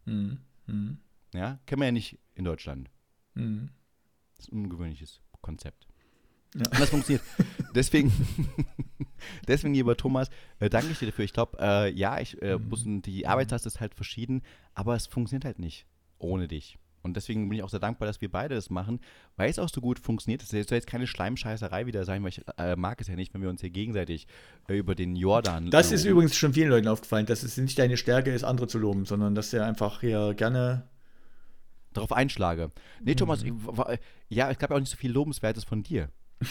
[SPEAKER 1] Mhm. mhm. Ja, kennen wir ja nicht in Deutschland. Mhm. Das ist ein ungewöhnliches Konzept. Ja. Und das funktioniert. deswegen, deswegen, lieber Thomas, äh, danke ich dir dafür. Ich glaube, äh, ja, ich, äh, mhm. die Arbeitstaste ist halt verschieden, aber es funktioniert halt nicht ohne dich. Und deswegen bin ich auch sehr dankbar, dass wir beide das machen, weil es auch so gut funktioniert. Es soll jetzt keine Schleimscheißerei wieder sein, weil ich äh, mag es ja nicht, wenn wir uns hier gegenseitig äh, über den Jordan.
[SPEAKER 2] Das ist übrigens schon vielen Leuten aufgefallen, dass es nicht deine Stärke ist, andere zu loben, sondern dass er einfach hier gerne
[SPEAKER 1] darauf einschlage. Nee, Thomas, mhm. ich, ja, es gab ja auch nicht so viel Lobenswertes von dir.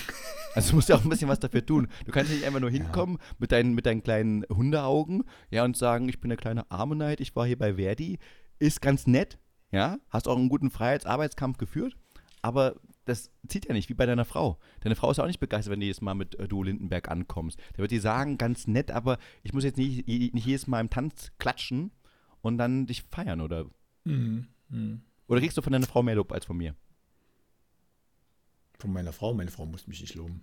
[SPEAKER 1] Also du musst ja auch ein bisschen was dafür tun. Du kannst nicht einfach nur hinkommen ja. mit, deinen, mit deinen kleinen Hundeaugen ja, und sagen, ich bin der kleine Armenheit, ich war hier bei Verdi. Ist ganz nett, ja, hast auch einen guten Freiheitsarbeitskampf geführt, aber das zieht ja nicht, wie bei deiner Frau. Deine Frau ist ja auch nicht begeistert, wenn du jedes Mal mit äh, Duo Lindenberg ankommst. Der wird dir sagen, ganz nett, aber ich muss jetzt nicht, nicht jedes Mal im Tanz klatschen und dann dich feiern, oder? Mhm. Mhm. Oder kriegst du von deiner Frau mehr Lob als von mir?
[SPEAKER 2] Von meiner Frau? Meine Frau muss mich nicht loben.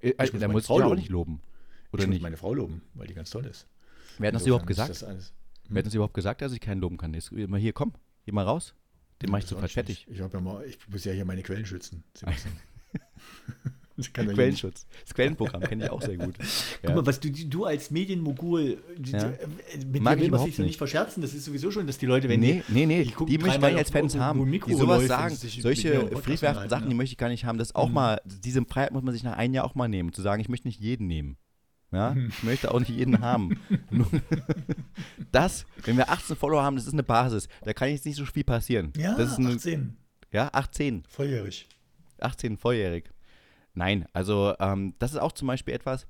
[SPEAKER 1] Äh, ich also, muss muss Frau auch nicht loben.
[SPEAKER 2] Oder ich muss nicht? meine Frau loben, weil die ganz toll ist.
[SPEAKER 1] Wer hat das überhaupt gesagt? Das hm? Wer hat das überhaupt gesagt, dass ich keinen loben kann? Jetzt, mal hier, komm, Geh mal raus. Den mache ich sofort fertig.
[SPEAKER 2] Ich, ja mal, ich muss ja hier meine Quellen schützen.
[SPEAKER 1] Quellenschutz. Das Quellenprogramm kenne ich auch sehr gut.
[SPEAKER 2] Guck ja. mal, was du, du als Medienmogul, ja. Äh, mit Mag dir will man sich so nicht verscherzen. Das ist sowieso schon, dass die Leute, wenn
[SPEAKER 1] nee, die, nee, nee, die, die möchte ich gar nicht als Fans haben. Die sowas sagen, solche friedwerfenden Sachen, die möchte ich gar nicht haben. Das auch mhm. mal, diese Freiheit muss man sich nach einem Jahr auch mal nehmen. Zu sagen, ich möchte nicht jeden nehmen. Ja? Ich möchte auch nicht jeden haben. das, wenn wir 18 Follower haben, das ist eine Basis. Da kann jetzt nicht so viel passieren.
[SPEAKER 2] Ja,
[SPEAKER 1] das ist
[SPEAKER 2] eine, 18.
[SPEAKER 1] Ja, 18.
[SPEAKER 2] Volljährig.
[SPEAKER 1] 18, volljährig. Nein, also ähm, das ist auch zum Beispiel etwas,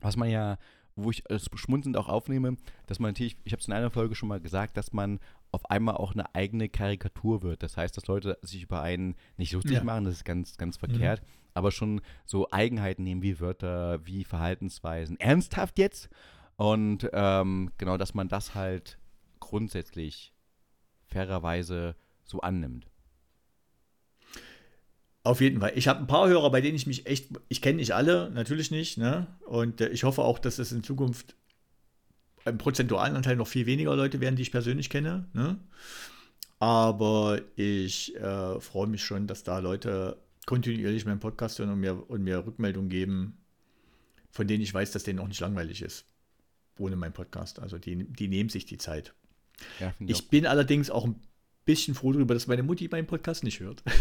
[SPEAKER 1] was man ja, wo ich es schmunzelnd auch aufnehme, dass man natürlich, ich habe es in einer Folge schon mal gesagt, dass man auf einmal auch eine eigene Karikatur wird. Das heißt, dass Leute sich über einen nicht lustig ja. machen, das ist ganz, ganz verkehrt, mhm. Aber schon so Eigenheiten nehmen wie Wörter, wie Verhaltensweisen. Ernsthaft jetzt? Und ähm, genau, dass man das halt grundsätzlich fairerweise so annimmt.
[SPEAKER 2] Auf jeden Fall. Ich habe ein paar Hörer, bei denen ich mich echt, ich kenne nicht alle, natürlich nicht, ne? Und äh, ich hoffe auch, dass es in Zukunft im prozentualen Anteil noch viel weniger Leute werden, die ich persönlich kenne. Ne? Aber ich äh, freue mich schon, dass da Leute kontinuierlich meinen Podcast hören und mir, und mir Rückmeldung geben, von denen ich weiß, dass denen auch nicht langweilig ist. Ohne meinen Podcast. Also die, die nehmen sich die Zeit. Ja, ich, bin allerdings auch ein bisschen froh darüber, dass meine Mutti meinen Podcast nicht hört.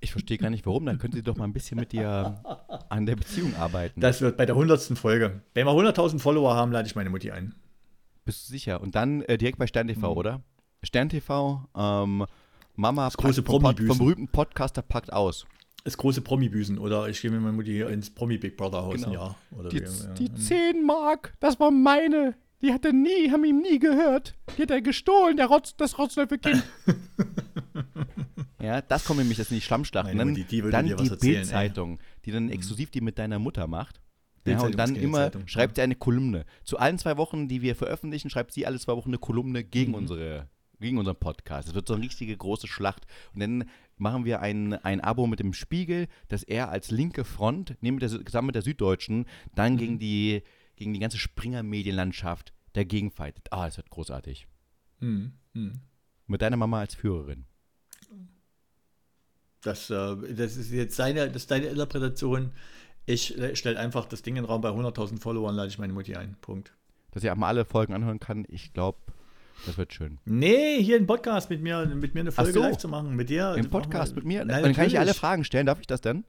[SPEAKER 1] Ich verstehe gar nicht, warum. Dann können Sie doch mal ein bisschen mit dir an der Beziehung arbeiten.
[SPEAKER 2] Das wird bei der 100. Folge. Wenn wir 100.000 Follower haben, lade ich meine Mutti ein.
[SPEAKER 1] Bist du sicher? Und dann äh, direkt bei Stern TV, mhm. oder? Stern TV, ähm, Mama
[SPEAKER 2] das große
[SPEAKER 1] vom, vom berühmten Podcaster packt aus.
[SPEAKER 2] Das große Promi-Büsen oder ich gehe mit meiner Mutti ins Promi-Big Brother-Haus
[SPEAKER 1] genau.
[SPEAKER 2] ein Jahr.
[SPEAKER 1] Oder die, wie, ja. die 10 Mark, das war meine. Die hat er nie, haben ihm nie gehört. Die hat er gestohlen, der Rotz, das Rotzlöffelkind. ja, das kommt nämlich, das sind die Schlammschlachten. Dann die, die, dann die Bildzeitung, die dann mhm. exklusiv die mit deiner Mutter macht. Ja, und dann immer schreibt sie eine Kolumne. Zu allen zwei Wochen, die wir veröffentlichen, schreibt sie alle zwei Wochen eine Kolumne gegen mhm. unsere gegen unseren Podcast. Es wird so eine richtige große Schlacht. Und dann machen wir ein, ein Abo mit dem Spiegel, dass er als linke Front, neben der, zusammen mit der Süddeutschen, dann mhm. gegen, die, gegen die ganze Springer-Medienlandschaft dagegen fightet. Ah, es wird großartig. Mhm. Mhm. Mit deiner Mama als Führerin.
[SPEAKER 2] Das, äh, das ist jetzt seine, das ist deine Interpretation. Ich äh, stelle einfach das Ding in den Raum bei 100.000 Followern, lade ich meine Mutti ein. Punkt.
[SPEAKER 1] Dass ich auch mal alle Folgen anhören kann, ich glaube, das wird schön.
[SPEAKER 2] Nee, hier ein Podcast mit mir, mit mir eine Folge so. live zu machen. Mit dir.
[SPEAKER 1] Im Podcast mit mir? Nein, dann kann ich alle Fragen stellen. Darf ich das denn?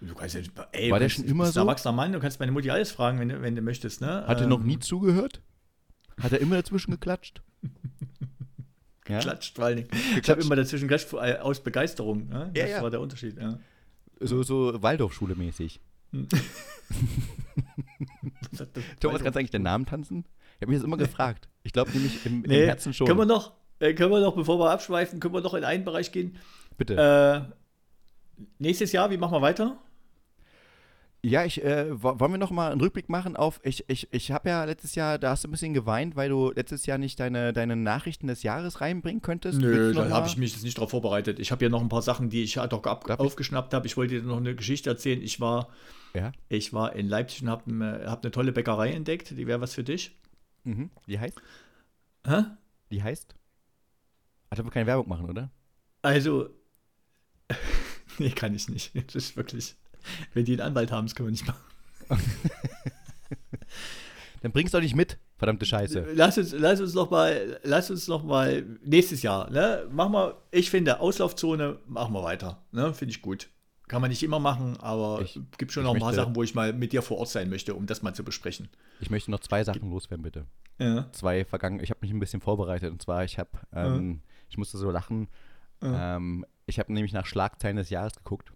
[SPEAKER 2] Du kannst ja, ey, War der schon immer so? ein erwachsener Mann, du kannst meine Mutti alles fragen, wenn, wenn du möchtest, ne?
[SPEAKER 1] Hat er noch nie ähm. zugehört? Hat er immer dazwischen geklatscht?
[SPEAKER 2] geklatscht, ja? vor allen Dingen. Ich habe immer dazwischen geklatscht äh, aus Begeisterung. Ne? Das ja, ja. war der Unterschied, ja.
[SPEAKER 1] So, so Waldorfschule mäßig. Hm. Thomas, kannst du eigentlich den Namen tanzen? Ich habe mich das immer gefragt. Ich glaube nämlich im, nee, im, Herzen schon.
[SPEAKER 2] Können wir noch, äh, können wir noch, bevor wir abschweifen, können wir noch in einen Bereich gehen?
[SPEAKER 1] Bitte.
[SPEAKER 2] Äh, nächstes Jahr, wie machen wir weiter?
[SPEAKER 1] Ja, ich, äh, wollen wir noch mal einen Rückblick machen auf, ich, ich, ich habe ja letztes Jahr, da hast du ein bisschen geweint, weil du letztes Jahr nicht deine, deine Nachrichten des Jahres reinbringen könntest.
[SPEAKER 2] Nö, da habe ich mich jetzt nicht darauf vorbereitet. Ich habe ja noch ein paar Sachen, die ich hoc ab aufgeschnappt habe. Ich wollte dir noch eine Geschichte erzählen. Ich war, ja? ich war in Leipzig und habe hab eine tolle Bäckerei entdeckt. Die wäre was für dich.
[SPEAKER 1] Mhm. Die heißt?
[SPEAKER 2] Hä?
[SPEAKER 1] Die heißt? Ach, da wir keine Werbung machen, oder?
[SPEAKER 2] Also, nee, kann ich nicht. Das ist wirklich, wenn die einen Anwalt haben, das können wir nicht machen.
[SPEAKER 1] Dann bringst du doch nicht mit, verdammte Scheiße.
[SPEAKER 2] Lass uns, lass uns noch mal, lass uns noch mal nächstes Jahr, ne? Mach mal, ich finde, Auslaufzone, machen wir weiter, ne? Finde ich gut. Kann man nicht immer machen, aber es gibt schon noch ein paar Sachen, wo ich mal mit dir vor Ort sein möchte, um das mal zu besprechen.
[SPEAKER 1] Ich möchte noch zwei Sachen loswerden, bitte. Ja. Zwei vergangen. Ich habe mich ein bisschen vorbereitet und zwar, ich habe, ähm, ja. ich musste so lachen. Ja. Ähm, ich habe nämlich nach Schlagzeilen des Jahres geguckt,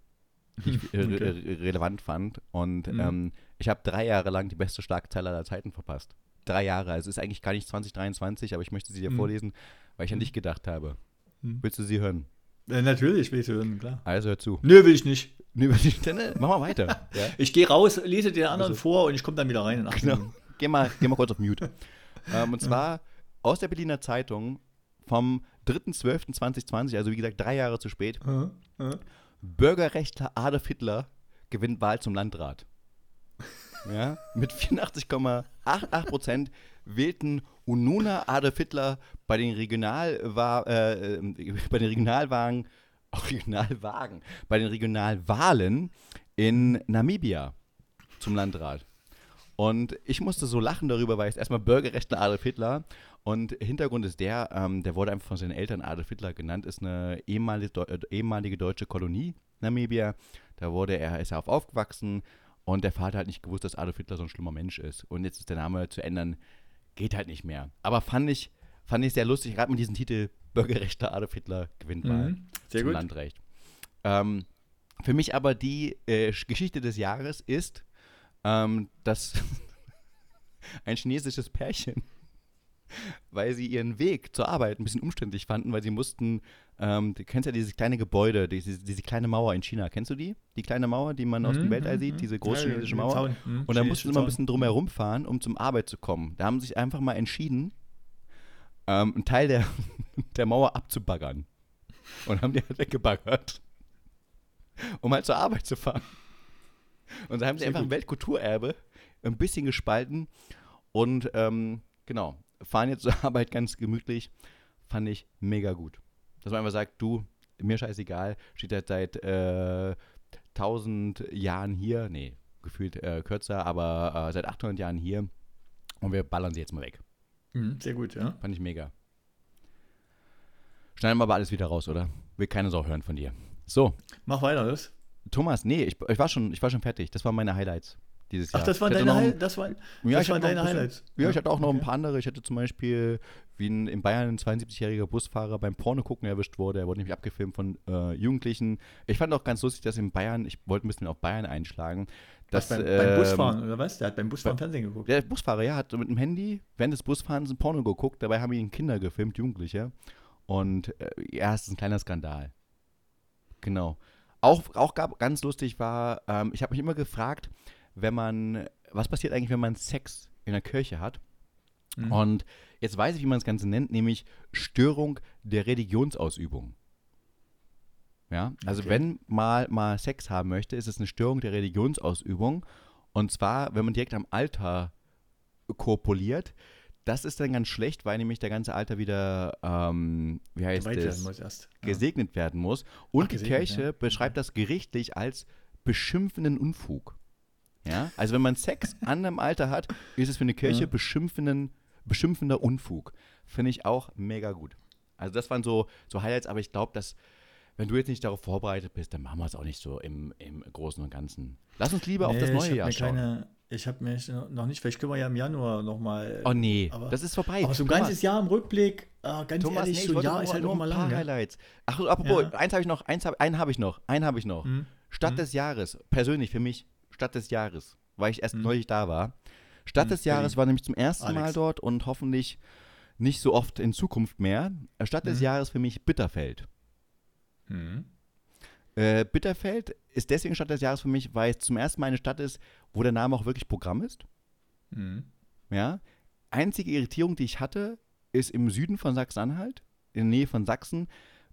[SPEAKER 1] die ich okay. re relevant fand. Und mhm. ähm, ich habe drei Jahre lang die beste Schlagzeile aller Zeiten verpasst. Drei Jahre. Also es ist eigentlich gar nicht 2023, aber ich möchte sie dir mhm. vorlesen, weil ich an mhm. dich gedacht habe. Mhm. Willst du sie hören?
[SPEAKER 2] Ja, natürlich will ich hören, klar.
[SPEAKER 1] Also hör zu.
[SPEAKER 2] Nö, will ich nicht.
[SPEAKER 1] Nö, will ich äh, mach mal weiter.
[SPEAKER 2] Ja? Ich gehe raus, lese den anderen also, vor und ich komme dann wieder rein. In
[SPEAKER 1] genau. Geh mal, geh mal kurz auf Mute. ähm, und zwar aus der Berliner Zeitung vom 3.12.2020, also wie gesagt drei Jahre zu spät. Bürgerrechtler Adolf Hitler gewinnt Wahl zum Landrat. ja, mit 84,88 Prozent wählten Ununa Adolf Hitler bei den, Regionalwa äh, bei den Regionalwagen, Regionalwagen, bei den Regionalwahlen in Namibia zum Landrat. Und ich musste so lachen darüber, weil es erstmal Bürgerrechtler Adolf Hitler und Hintergrund ist der, ähm, der wurde einfach von seinen Eltern Adolf Hitler genannt, ist eine ehemalige, äh, ehemalige deutsche Kolonie, Namibia. Da wurde er, ist er auf aufgewachsen und der Vater hat nicht gewusst, dass Adolf Hitler so ein schlimmer Mensch ist. Und jetzt ist der Name zu ändern geht halt nicht mehr. Aber fand ich, fand ich sehr lustig, gerade mit diesem Titel Bürgerrechter Adolf Hitler gewinnt Wahl mhm, zum gut. Landrecht. Ähm, für mich aber die äh, Geschichte des Jahres ist, ähm, dass ein chinesisches Pärchen weil sie ihren Weg zur Arbeit ein bisschen umständlich fanden, weil sie mussten, ähm, du kennst ja dieses kleine Gebäude, diese, diese kleine Mauer in China, kennst du die? Die kleine Mauer, die man aus dem mhm, Weltall sieht, mhm. diese große chinesische Mauer. Mhm, und da mussten sie immer ein bisschen drumherum fahren, um zum Arbeit zu kommen. Da haben sie sich einfach mal entschieden, ähm, einen Teil der, der Mauer abzubaggern. Und haben die halt weggebaggert, um halt zur Arbeit zu fahren. Und da haben sie einfach gut. ein Weltkulturerbe ein bisschen gespalten und ähm, genau, fahren jetzt zur Arbeit ganz gemütlich. Fand ich mega gut. Dass man einfach sagt, du, mir scheißegal, steht halt seit äh, tausend Jahren hier, nee, gefühlt äh, kürzer, aber äh, seit 800 Jahren hier. Und wir ballern sie jetzt mal weg.
[SPEAKER 2] Mhm, sehr gut, ja.
[SPEAKER 1] Fand ich mega. Schneiden wir aber alles wieder raus, oder? Will keine Sau hören von dir. So.
[SPEAKER 2] Mach weiter, das.
[SPEAKER 1] Thomas, nee, ich, ich, war schon, ich war schon fertig. Das waren meine Highlights dieses Jahr.
[SPEAKER 2] Ach, das waren deine, ein, das war,
[SPEAKER 1] ja, das waren deine Highlights. Ja, ich hatte auch noch okay. ein paar andere. Ich hatte zum Beispiel, wie ein, in Bayern ein 72-jähriger Busfahrer beim Porno gucken erwischt wurde. Er wurde nämlich abgefilmt von äh, Jugendlichen. Ich fand auch ganz lustig, dass in Bayern, ich wollte ein bisschen auf Bayern einschlagen. Dass,
[SPEAKER 2] was, beim, äh, beim, Busfahren, oder was? Der hat beim Busfahren bei, Fernsehen geguckt.
[SPEAKER 1] Der Busfahrer, ja, hat mit dem Handy während des Busfahrens ein Porno geguckt. Dabei haben ihn Kinder gefilmt, Jugendliche. Und äh, ja, es ist ein kleiner Skandal. Genau. Auch, auch gab, ganz lustig war, ähm, ich habe mich immer gefragt, wenn man, was passiert eigentlich, wenn man Sex in der Kirche hat? Mhm. Und jetzt weiß ich, wie man das Ganze nennt, nämlich Störung der Religionsausübung. Ja, also okay. wenn mal mal Sex haben möchte, ist es eine Störung der Religionsausübung. Und zwar, wenn man direkt am Altar korpuliert, das ist dann ganz schlecht, weil nämlich der ganze Alter wieder, ähm, wie heißt es, werden ja. gesegnet werden muss. Und Ach, die Kirche ja. beschreibt das gerichtlich als beschimpfenden Unfug. Ja? Also wenn man Sex an einem Alter hat, ist es für eine Kirche ja. beschimpfenden, beschimpfender Unfug. Finde ich auch mega gut. Also das waren so, so Highlights, aber ich glaube, dass wenn du jetzt nicht darauf vorbereitet bist, dann machen wir es auch nicht so im, im Großen und Ganzen. Lass uns lieber nee, auf das neue Jahr schauen. Keine,
[SPEAKER 2] ich habe mich noch nicht, vielleicht können wir ja im Januar nochmal.
[SPEAKER 1] Oh nee, aber, das ist vorbei.
[SPEAKER 2] Aber so ein Thomas. ganzes Jahr im Rückblick, äh, ganz Thomas, ehrlich, nee, so ein Jahr ist halt nur mal lang.
[SPEAKER 1] Highlights. Ach, apropos, ja. eins habe ich noch, eins hab, einen habe ich noch, einen habe ich noch. Hm. Stadt hm. des Jahres, persönlich für mich, Stadt des Jahres weil ich erst mhm. neulich da war. Stadt mhm. des Jahres war nämlich zum ersten Alex. Mal dort und hoffentlich nicht so oft in Zukunft mehr. Stadt des mhm. Jahres für mich Bitterfeld. Mhm. Äh, Bitterfeld ist deswegen Stadt des Jahres für mich, weil es zum ersten Mal eine Stadt ist, wo der Name auch wirklich Programm ist. Mhm. Ja. Einzige Irritierung, die ich hatte, ist im Süden von Sachsen-Anhalt, in der Nähe von Sachsen.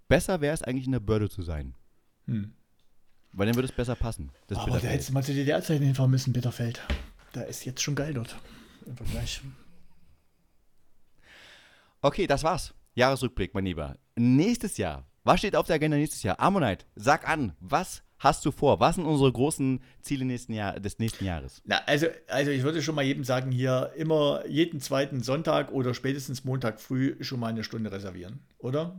[SPEAKER 1] Besser wäre es eigentlich in der Börde zu sein. Mhm. Weil dann würde es besser passen.
[SPEAKER 2] Aber da hättest du mal zu DDR-Zeiten hinfahren müssen, Bitterfeld. Da ist jetzt schon geil dort. Im Vergleich.
[SPEAKER 1] Okay, das war's. Jahresrückblick, mein Lieber. Nächstes Jahr. Was steht auf der Agenda nächstes Jahr? Ammonite, sag an, was hast du vor? Was sind unsere großen Ziele nächsten Jahr, des nächsten Jahres?
[SPEAKER 2] Na, also, also ich würde schon mal jedem sagen, hier immer jeden zweiten Sonntag oder spätestens Montag früh schon mal eine Stunde reservieren, oder?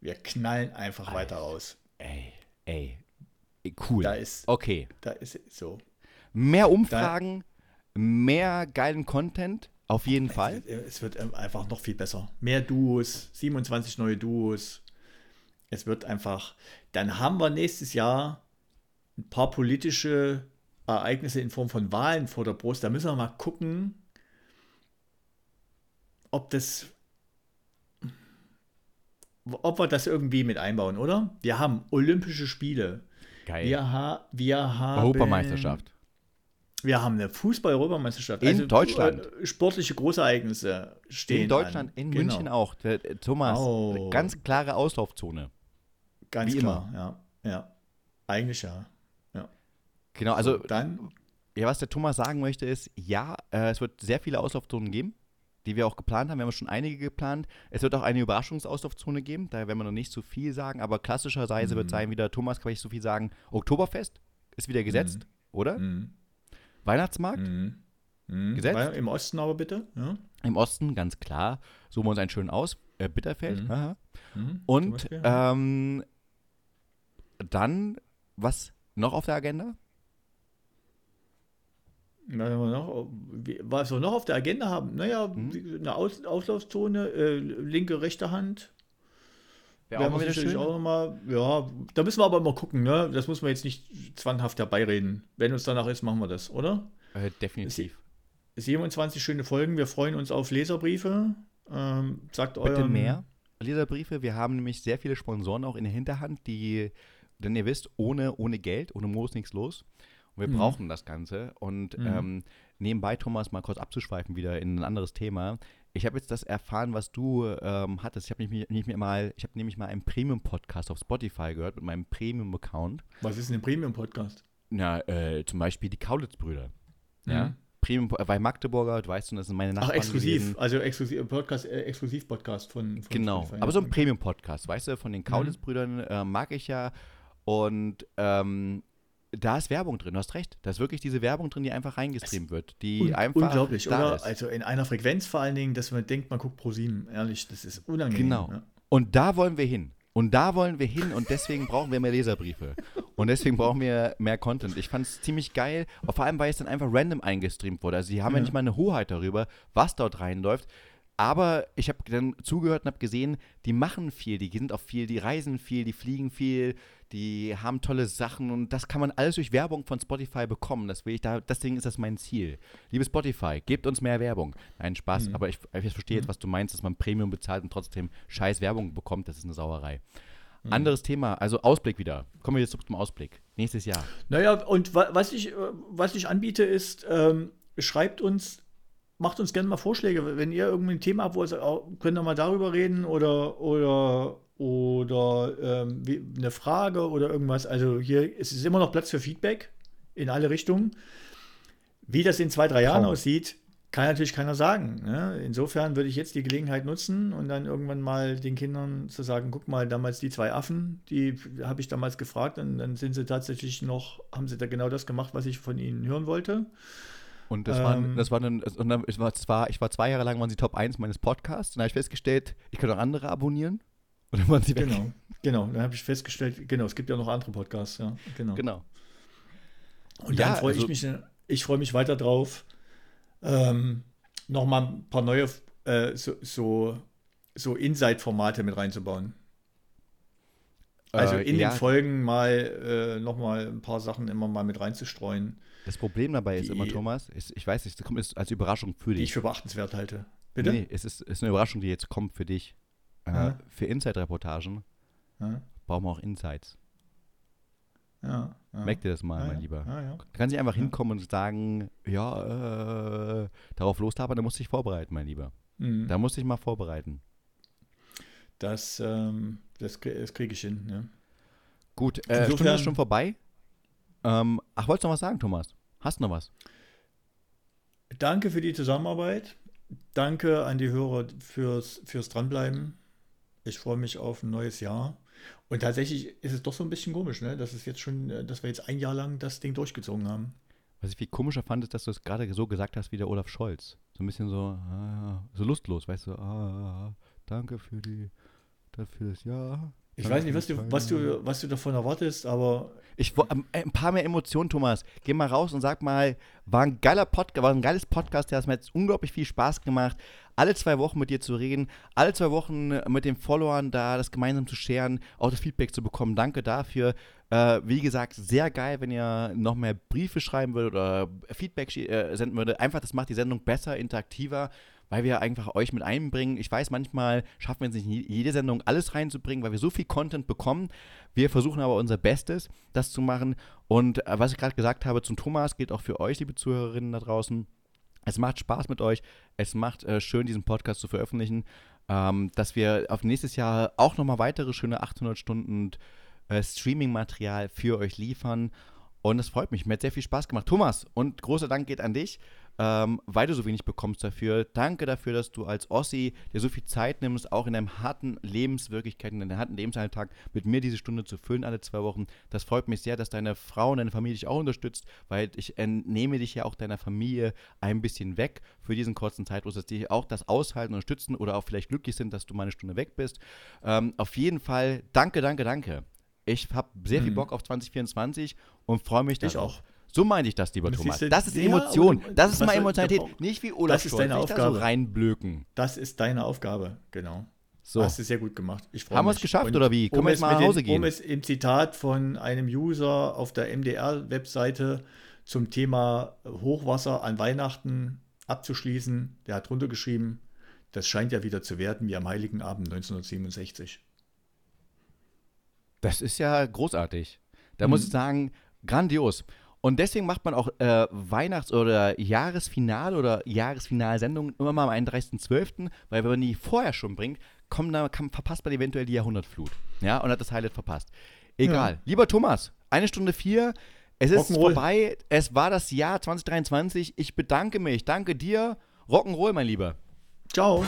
[SPEAKER 2] Wir knallen einfach Alter, weiter raus.
[SPEAKER 1] Ey. Ey, cool.
[SPEAKER 2] Da ist,
[SPEAKER 1] okay.
[SPEAKER 2] Da ist so.
[SPEAKER 1] Mehr Umfragen, da, mehr geilen Content, auf jeden
[SPEAKER 2] es
[SPEAKER 1] Fall.
[SPEAKER 2] Wird, es wird ähm, einfach noch viel besser. Mehr Duos, 27 neue Duos. Es wird einfach. Dann haben wir nächstes Jahr ein paar politische Ereignisse in Form von Wahlen vor der Brust. Da müssen wir mal gucken, ob das ob wir das irgendwie mit einbauen, oder? Wir haben Olympische Spiele.
[SPEAKER 1] Geil.
[SPEAKER 2] Wir, ha wir haben.
[SPEAKER 1] Europameisterschaft.
[SPEAKER 2] Wir haben eine Fußball-Europameisterschaft.
[SPEAKER 1] In also, Deutschland.
[SPEAKER 2] Äh, sportliche Großereignisse stehen.
[SPEAKER 1] In Deutschland, an. in genau. München auch. Der, äh, Thomas, oh. ganz klare Auslaufzone.
[SPEAKER 2] Ganz Wie klar, immer. ja. ja. Eigentlich ja. ja.
[SPEAKER 1] Genau, also. dann. Ja, was der Thomas sagen möchte, ist, ja, äh, es wird sehr viele Auslaufzonen geben die wir auch geplant haben. Wir haben schon einige geplant. Es wird auch eine Überraschungsauslaufzone geben, da werden wir noch nicht zu viel sagen, aber klassischerweise mhm. wird sein wieder, Thomas, kann ich so viel sagen, Oktoberfest ist wieder gesetzt, mhm. oder? Mhm. Weihnachtsmarkt? Mhm.
[SPEAKER 2] Mhm. Gesetzt? Im Osten aber bitte. Ja.
[SPEAKER 1] Im Osten, ganz klar. Suchen wir uns einen schönen aus. Äh, Bitterfeld. Mhm. Und Beispiel, ähm, dann, was noch auf der Agenda?
[SPEAKER 2] Noch, was wir noch auf der Agenda haben, naja, mhm. eine Aus, Auslaufzone, äh, linke, rechte Hand.
[SPEAKER 1] Wäre auch, mal wieder schön. auch
[SPEAKER 2] noch mal, ja, da müssen wir aber immer gucken, ne? Das muss man jetzt nicht zwanghaft herbeireden. Wenn uns danach ist, machen wir das, oder?
[SPEAKER 1] Äh, definitiv.
[SPEAKER 2] 27 schöne Folgen, wir freuen uns auf Leserbriefe. Ähm, sagt
[SPEAKER 1] Bitte eurem, mehr Leserbriefe. Wir haben nämlich sehr viele Sponsoren auch in der Hinterhand, die, denn ihr wisst, ohne, ohne Geld, ohne Moos nichts los. Und wir mhm. brauchen das Ganze. Und mhm. ähm, nebenbei, Thomas, mal kurz abzuschweifen wieder in ein anderes Thema. Ich habe jetzt das erfahren, was du ähm, hattest. Ich habe nämlich, nämlich mal, ich habe nämlich mal einen Premium-Podcast auf Spotify gehört mit meinem Premium-Account.
[SPEAKER 2] Was ist denn ein Premium-Podcast?
[SPEAKER 1] Ja, äh, zum Beispiel die Kaulitz-Brüder. Mhm. Ja. Premium, weil Magdeburger, du weißt, das sind meine Nachbarn.
[SPEAKER 2] Ach, exklusiv, gewesen. also exklusiv Podcast, äh, Exklusiv-Podcast von, von,
[SPEAKER 1] Genau, Spotify. aber so ein Premium-Podcast, weißt du, von den mhm. Kaulitz-Brüdern äh, mag ich ja. Und ähm, da ist Werbung drin, du hast recht. Da ist wirklich diese Werbung drin, die einfach reingestreamt wird. Die
[SPEAKER 2] un
[SPEAKER 1] einfach
[SPEAKER 2] unglaublich, oder? Ist. Also in einer Frequenz vor allen Dingen, dass man denkt, man guckt pro sieben. Ehrlich, das ist unangenehm.
[SPEAKER 1] Genau. Ja. Und da wollen wir hin. Und da wollen wir hin und deswegen brauchen wir mehr Leserbriefe. Und deswegen brauchen wir mehr Content. Ich fand es ziemlich geil, vor allem, weil es dann einfach random eingestreamt wurde. Also, sie haben ja, ja nicht mal eine Hoheit darüber, was dort reinläuft. Aber ich habe dann zugehört und habe gesehen, die machen viel, die sind auch viel, die reisen viel, die fliegen viel, die haben tolle Sachen und das kann man alles durch Werbung von Spotify bekommen. Das will ich da, deswegen ist das mein Ziel. Liebe Spotify, gebt uns mehr Werbung. Nein, Spaß, mhm. aber ich, ich verstehe jetzt, mhm. was du meinst, dass man Premium bezahlt und trotzdem scheiß Werbung bekommt. Das ist eine Sauerei. Mhm. Anderes Thema, also Ausblick wieder. Kommen wir jetzt zum Ausblick. Nächstes Jahr.
[SPEAKER 2] Naja, und was ich, was ich anbiete, ist, ähm, schreibt uns macht uns gerne mal Vorschläge. Wenn ihr irgendwie ein Thema habt, wo ihr sagt, oh, könnt ihr mal darüber reden oder, oder, oder ähm, eine Frage oder irgendwas. Also hier ist es immer noch Platz für Feedback in alle Richtungen. Wie das in zwei, drei Jahren Traum. aussieht, kann natürlich keiner sagen. Ne? Insofern würde ich jetzt die Gelegenheit nutzen und dann irgendwann mal den Kindern zu sagen, guck mal, damals die zwei Affen, die habe ich damals gefragt und dann sind sie tatsächlich noch, haben sie da genau das gemacht, was ich von ihnen hören wollte.
[SPEAKER 1] Und das, ähm, waren, das war dann, und dann, ich war zwar, ich war zwei Jahre lang waren sie Top 1 meines Podcasts, und dann habe ich festgestellt, ich kann auch andere abonnieren. Dann waren sie
[SPEAKER 2] weg. Genau, genau. Dann habe ich festgestellt, genau, es gibt ja noch andere Podcasts, ja. Genau.
[SPEAKER 1] genau.
[SPEAKER 2] Und ja, dann freue also, ich mich, ich freue mich weiter drauf, ähm, nochmal ein paar neue äh, so, so, so Inside-Formate mit reinzubauen. Also äh, in ja. den Folgen mal äh, nochmal ein paar Sachen immer mal mit reinzustreuen.
[SPEAKER 1] Das Problem dabei ist immer, Thomas, ist, ich weiß nicht, das kommt als Überraschung für dich. Die
[SPEAKER 2] ich für beachtenswert halte.
[SPEAKER 1] Bitte? Nee, es ist, ist eine Überraschung, die jetzt kommt für dich. Äh, für Inside-Reportagen brauchen wir auch Insights.
[SPEAKER 2] Ja, ja.
[SPEAKER 1] Merk dir das mal, ja, mein Lieber. Ja, Du kannst nicht einfach hinkommen und sagen, ja, äh, darauf lostabern, da musst du dich vorbereiten, mein Lieber. Mhm. Da musst du dich mal vorbereiten.
[SPEAKER 2] Das, ähm, das, das kriege ich hin, ja.
[SPEAKER 1] Gut, äh, Stunde ist schon vorbei. Ähm, ach, wolltest du noch was sagen, Thomas? Hast du noch was?
[SPEAKER 2] Danke für die Zusammenarbeit. Danke an die Hörer fürs, fürs Dranbleiben. Ich freue mich auf ein neues Jahr. Und tatsächlich ist es doch so ein bisschen komisch, ne? dass, es jetzt schon, äh, dass wir jetzt ein Jahr lang das Ding durchgezogen haben.
[SPEAKER 1] Was ich viel komischer fand, ist, dass du es gerade so gesagt hast wie der Olaf Scholz. So ein bisschen so, ah, so lustlos, weißt du, ah, danke für die, dafür das Jahr.
[SPEAKER 2] Ich weiß nicht, was du, was, du, was du davon erwartest, aber.
[SPEAKER 1] Ich, ähm, ein paar mehr Emotionen, Thomas. Geh mal raus und sag mal, war ein geiler Podcast, war ein geiles Podcast, der hat mir jetzt unglaublich viel Spaß gemacht, alle zwei Wochen mit dir zu reden, alle zwei Wochen mit den Followern da das gemeinsam zu scheren, auch das Feedback zu bekommen. Danke dafür. Äh, wie gesagt, sehr geil, wenn ihr noch mehr Briefe schreiben würdet oder Feedback äh, senden würdet. Einfach, das macht die Sendung besser, interaktiver weil wir einfach euch mit einbringen. Ich weiß, manchmal schaffen wir es nicht, in jede Sendung alles reinzubringen, weil wir so viel Content bekommen. Wir versuchen aber unser Bestes, das zu machen. Und äh, was ich gerade gesagt habe zum Thomas, gilt auch für euch, liebe Zuhörerinnen da draußen. Es macht Spaß mit euch. Es macht äh, schön, diesen Podcast zu veröffentlichen. Ähm, dass wir auf nächstes Jahr auch nochmal weitere schöne 800 Stunden äh, Streaming-Material für euch liefern. Und es freut mich. Mir hat sehr viel Spaß gemacht. Thomas, und großer Dank geht an dich ähm, weil du so wenig bekommst dafür. Danke dafür, dass du als Ossi dir so viel Zeit nimmst, auch in deinem harten Lebenswirklichkeit, in deinem harten Lebensalltag mit mir diese Stunde zu füllen alle zwei Wochen. Das freut mich sehr, dass deine Frau und deine Familie dich auch unterstützt, weil ich entnehme dich ja auch deiner Familie ein bisschen weg für diesen kurzen Zeitraum, dass die auch das aushalten, unterstützen oder auch vielleicht glücklich sind, dass du mal eine Stunde weg bist. Ähm, auf jeden Fall danke, danke, danke. Ich habe sehr viel mhm. Bock auf 2024 und freue mich
[SPEAKER 2] ich auch.
[SPEAKER 1] So meine ich das, lieber Thomas. Das ist Emotion. Das ist mal Emotionalität. Nicht wie Olaf
[SPEAKER 2] Das ist deine Aufgabe. Da
[SPEAKER 1] so reinblöken.
[SPEAKER 2] Das ist deine Aufgabe, genau. So. Hast du sehr gut gemacht.
[SPEAKER 1] Haben wir es geschafft Und oder wie? Können um wir jetzt mal nach Hause den, gehen?
[SPEAKER 2] Um es im Zitat von einem User auf der MDR-Webseite zum Thema Hochwasser an Weihnachten abzuschließen, der hat drunter geschrieben, das scheint ja wieder zu werden wie am Heiligen Abend 1967.
[SPEAKER 1] Das ist ja großartig. Da mhm. muss ich sagen, grandios. Und deswegen macht man auch äh, Weihnachts- oder Jahresfinale oder Jahresfinalsendungen immer mal am 31.12., weil wenn man die vorher schon bringt, kommt, da, kann, verpasst man eventuell die Jahrhundertflut. Ja, und hat das Highlight verpasst. Egal. Ja. Lieber Thomas, eine Stunde vier. Es ist vorbei. Es war das Jahr 2023. Ich bedanke mich. Danke dir. Rock'n'Roll, mein Lieber.
[SPEAKER 2] Ciao.